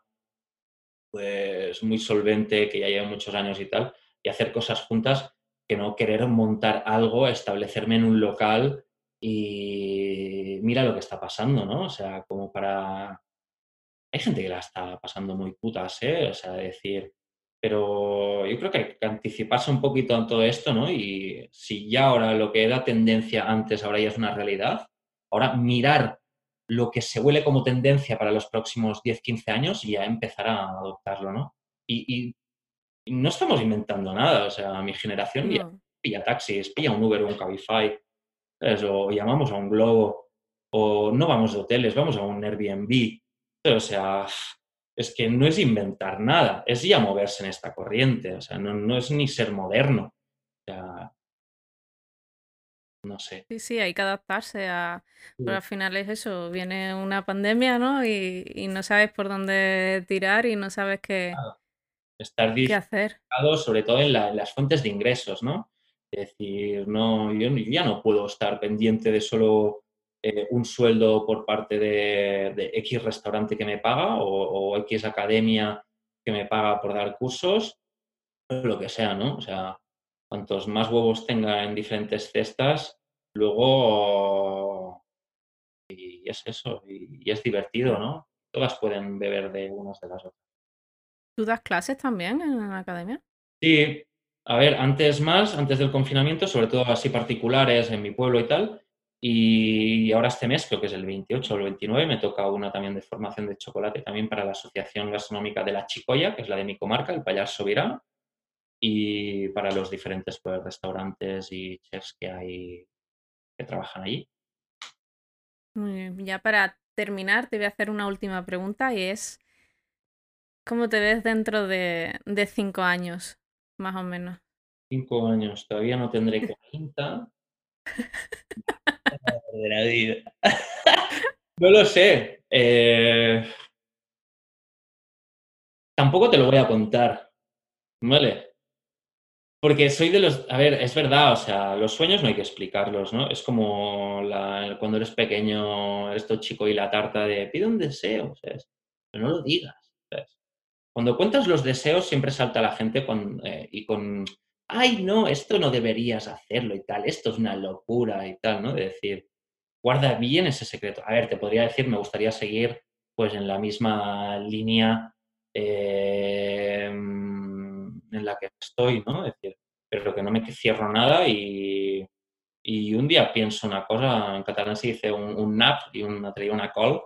pues muy solvente, que ya lleva muchos años y tal, y hacer cosas juntas que no querer montar algo, establecerme en un local y mira lo que está pasando, ¿no? O sea, como para... Hay gente que la está pasando muy putas, ¿eh? O sea, decir, pero yo creo que hay que anticiparse un poquito en todo esto, ¿no? Y si ya ahora lo que era tendencia antes ahora ya es una realidad, ahora mirar lo que se huele como tendencia para los próximos 10, 15 años y ya empezar a adoptarlo, ¿no? Y, no estamos inventando nada. O sea, mi generación ya pilla taxis, pilla un Uber o un Cabify, o llamamos a un Globo, o no vamos de hoteles, vamos a un Airbnb. O sea, es que no es inventar nada, es ya moverse en esta corriente. O sea, no, es ni ser moderno. O sea, no sé. Sí, sí, hay que adaptarse a... Pero al final es eso, viene una pandemia, ¿no? Y, no sabes por dónde tirar y no sabes qué... Estar ¿Qué hacer? sobre todo en, las fuentes de ingresos, ¿no? Es decir, no, yo ya no puedo estar pendiente de solo eh, un sueldo por parte de, X restaurante que me paga o, X academia que me paga por dar cursos, lo que sea, ¿no? O sea, cuantos más huevos tenga en diferentes cestas, luego... Y es eso, y, es divertido, ¿no? Todas pueden beber de unas de las otras. ¿Tú das clases también en la academia? Sí, a ver, antes más, antes del confinamiento, sobre todo así particulares en mi pueblo y tal, y ahora este mes, creo que es el 28 o el 29, me toca una también de formación de chocolate también para la Asociación Gastronómica de la Chicoya, que es la de mi comarca, el Payar Sobirá, y para los diferentes pues, restaurantes y chefs que hay que trabajan allí. Ya para terminar, te voy a hacer una última pregunta y es, ¿cómo te ves dentro de, de cinco años, más o menos? Cinco años, todavía no tendré 40. de la vida. no lo sé. Eh, tampoco te lo voy a contar. ¿Vale? Porque soy de los. A ver, es verdad, o sea, los sueños no hay que explicarlos, ¿no? Es como cuando eres pequeño, eres todo chico y la tarta de pide un deseo, ¿sabes? Pero no lo digas, Cuando cuentas los deseos, siempre salta la gente con, eh, y con. Ay, no, esto no deberías hacerlo y tal, esto es una locura y tal, ¿no? De decir, guarda bien ese secreto. A ver, te podría decir, me gustaría seguir pues en la misma línea eh, en la que estoy, ¿no? Es decir, pero que no me cierro nada y, un día pienso una cosa, en catalán se dice un, nap y una, una call,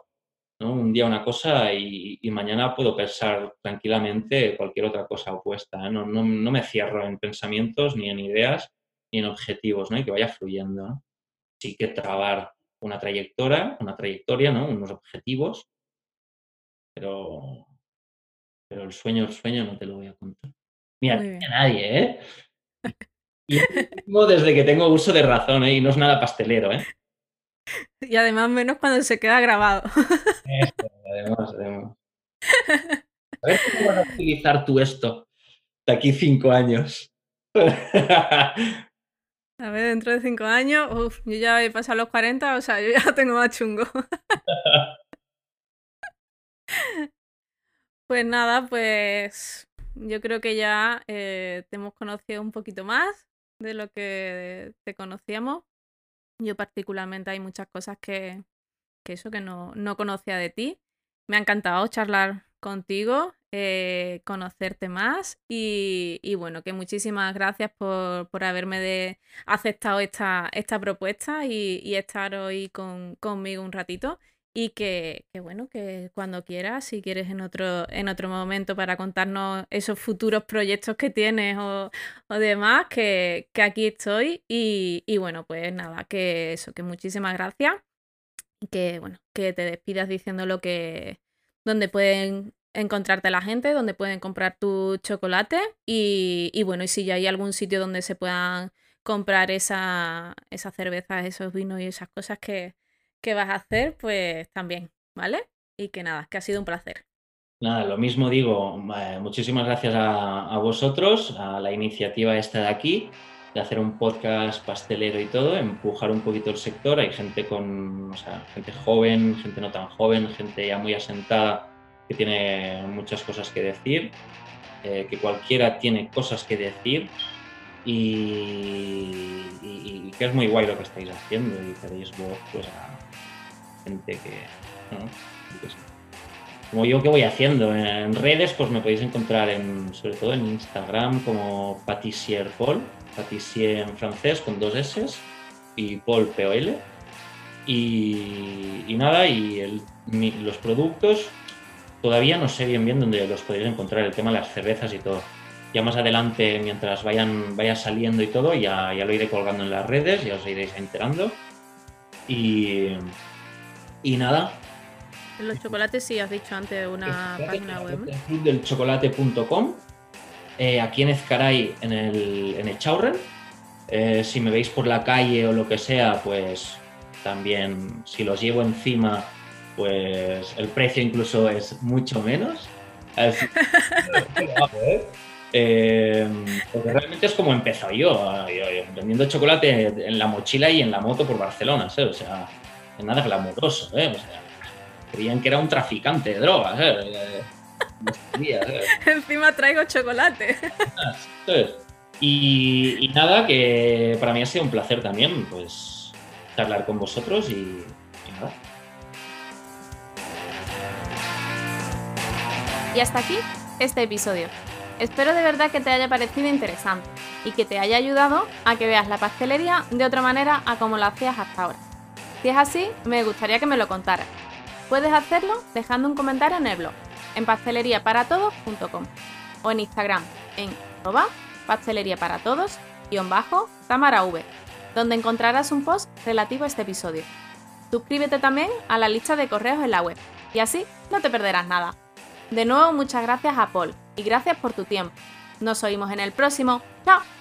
¿no? Un día una cosa y, mañana puedo pensar tranquilamente cualquier otra cosa opuesta. ¿eh? No, no, no, me cierro en pensamientos, ni en ideas, ni en objetivos, ¿no? Y que vaya fluyendo, ¿no? Sí que trabar una trayectoria, una trayectoria, ¿no? Unos objetivos, pero, pero el sueño, el sueño no te lo voy a contar. Mira, a nadie, ¿eh? Y desde que tengo uso de razón, ¿eh? Y no es nada pastelero, ¿eh? Y además menos cuando se queda grabado. además, además. A ver cómo vas a utilizar tú esto de aquí cinco años. A ver, dentro de cinco años, uff, yo ya he pasado los 40, o sea, yo ya tengo más chungo. pues nada, pues yo creo que ya eh, te hemos conocido un poquito más de lo que te conocíamos. Yo particularmente hay muchas cosas que, que eso que no, no conocía de ti. Me ha encantado charlar contigo, eh, conocerte más y, bueno, que muchísimas gracias por, haberme aceptado esta, esta propuesta y, estar hoy conmigo un ratito. Y que, bueno, que cuando quieras, si quieres en otro, en otro momento para contarnos esos futuros proyectos que tienes o, demás, que, aquí estoy. Y, y bueno, pues nada, que eso, que muchísimas gracias. Y que bueno, que te despidas diciendo lo que, donde pueden encontrarte la gente, donde pueden comprar tu chocolate y, bueno, y si ya hay algún sitio donde se puedan comprar esa, esas cervezas, esos vinos y esas cosas que, vas a hacer, pues también, ¿vale? Y que nada, que ha sido un placer. Nada, lo mismo digo, eh, muchísimas gracias a, vosotros, a la iniciativa esta de aquí, de hacer un podcast pastelero y todo, empujar un poquito el sector. Hay gente con, o sea, gente joven, gente no tan joven, gente ya muy asentada que tiene muchas cosas que decir, eh, que cualquiera tiene cosas que decir. Y, que es muy guay lo que estáis haciendo y queréis voz pues, a gente que... Como yo que voy haciendo en redes, pues me podéis encontrar en, sobre todo en Instagram como Patissier Paul, Patissier en francés con dos S y Paul POL. Y, y nada, y los productos Todavía no sé bien bien dónde los podéis encontrar, el tema de las cervezas y todo. Ya más adelante, mientras vayan, vaya saliendo y todo, ya, ya lo iré colgando en las redes, ya os iréis enterando. Y, y nada. Los chocolates sí has dicho antes una página web. Clubdelchocolate.com eh, aquí en Ezcaray, en el, en el Chaurren. Eh, si me veis por la calle o lo que sea, pues también si los llevo encima pues el precio incluso es mucho menos. Eh, porque realmente es como empezó yo, vendiendo chocolate en la mochila y en la moto por Barcelona, ¿sabes? O sea, nada glamuroso, ¿eh? O sea, creían que era un traficante de drogas, ¿eh? Encima traigo chocolate. Y, nada, que para mí ha sido un placer también, pues, charlar con vosotros y, y nada. Y hasta aquí este episodio. Espero de verdad que te haya parecido interesante y que te haya ayudado a que veas la pastelería de otra manera a como lo hacías hasta ahora. Si es así, me gustaría que me lo contaras. Puedes hacerlo dejando un comentario en el blog, en pasteleriaparatodos.com o en Instagram, en arroba pasteleriaparatodos bajo Tamara donde encontrarás un post relativo a este episodio. Suscríbete también a la lista de correos en la web y así no te perderás nada. De nuevo, muchas gracias a Paul y gracias por tu tiempo. Nos oímos en el próximo. ¡Chao!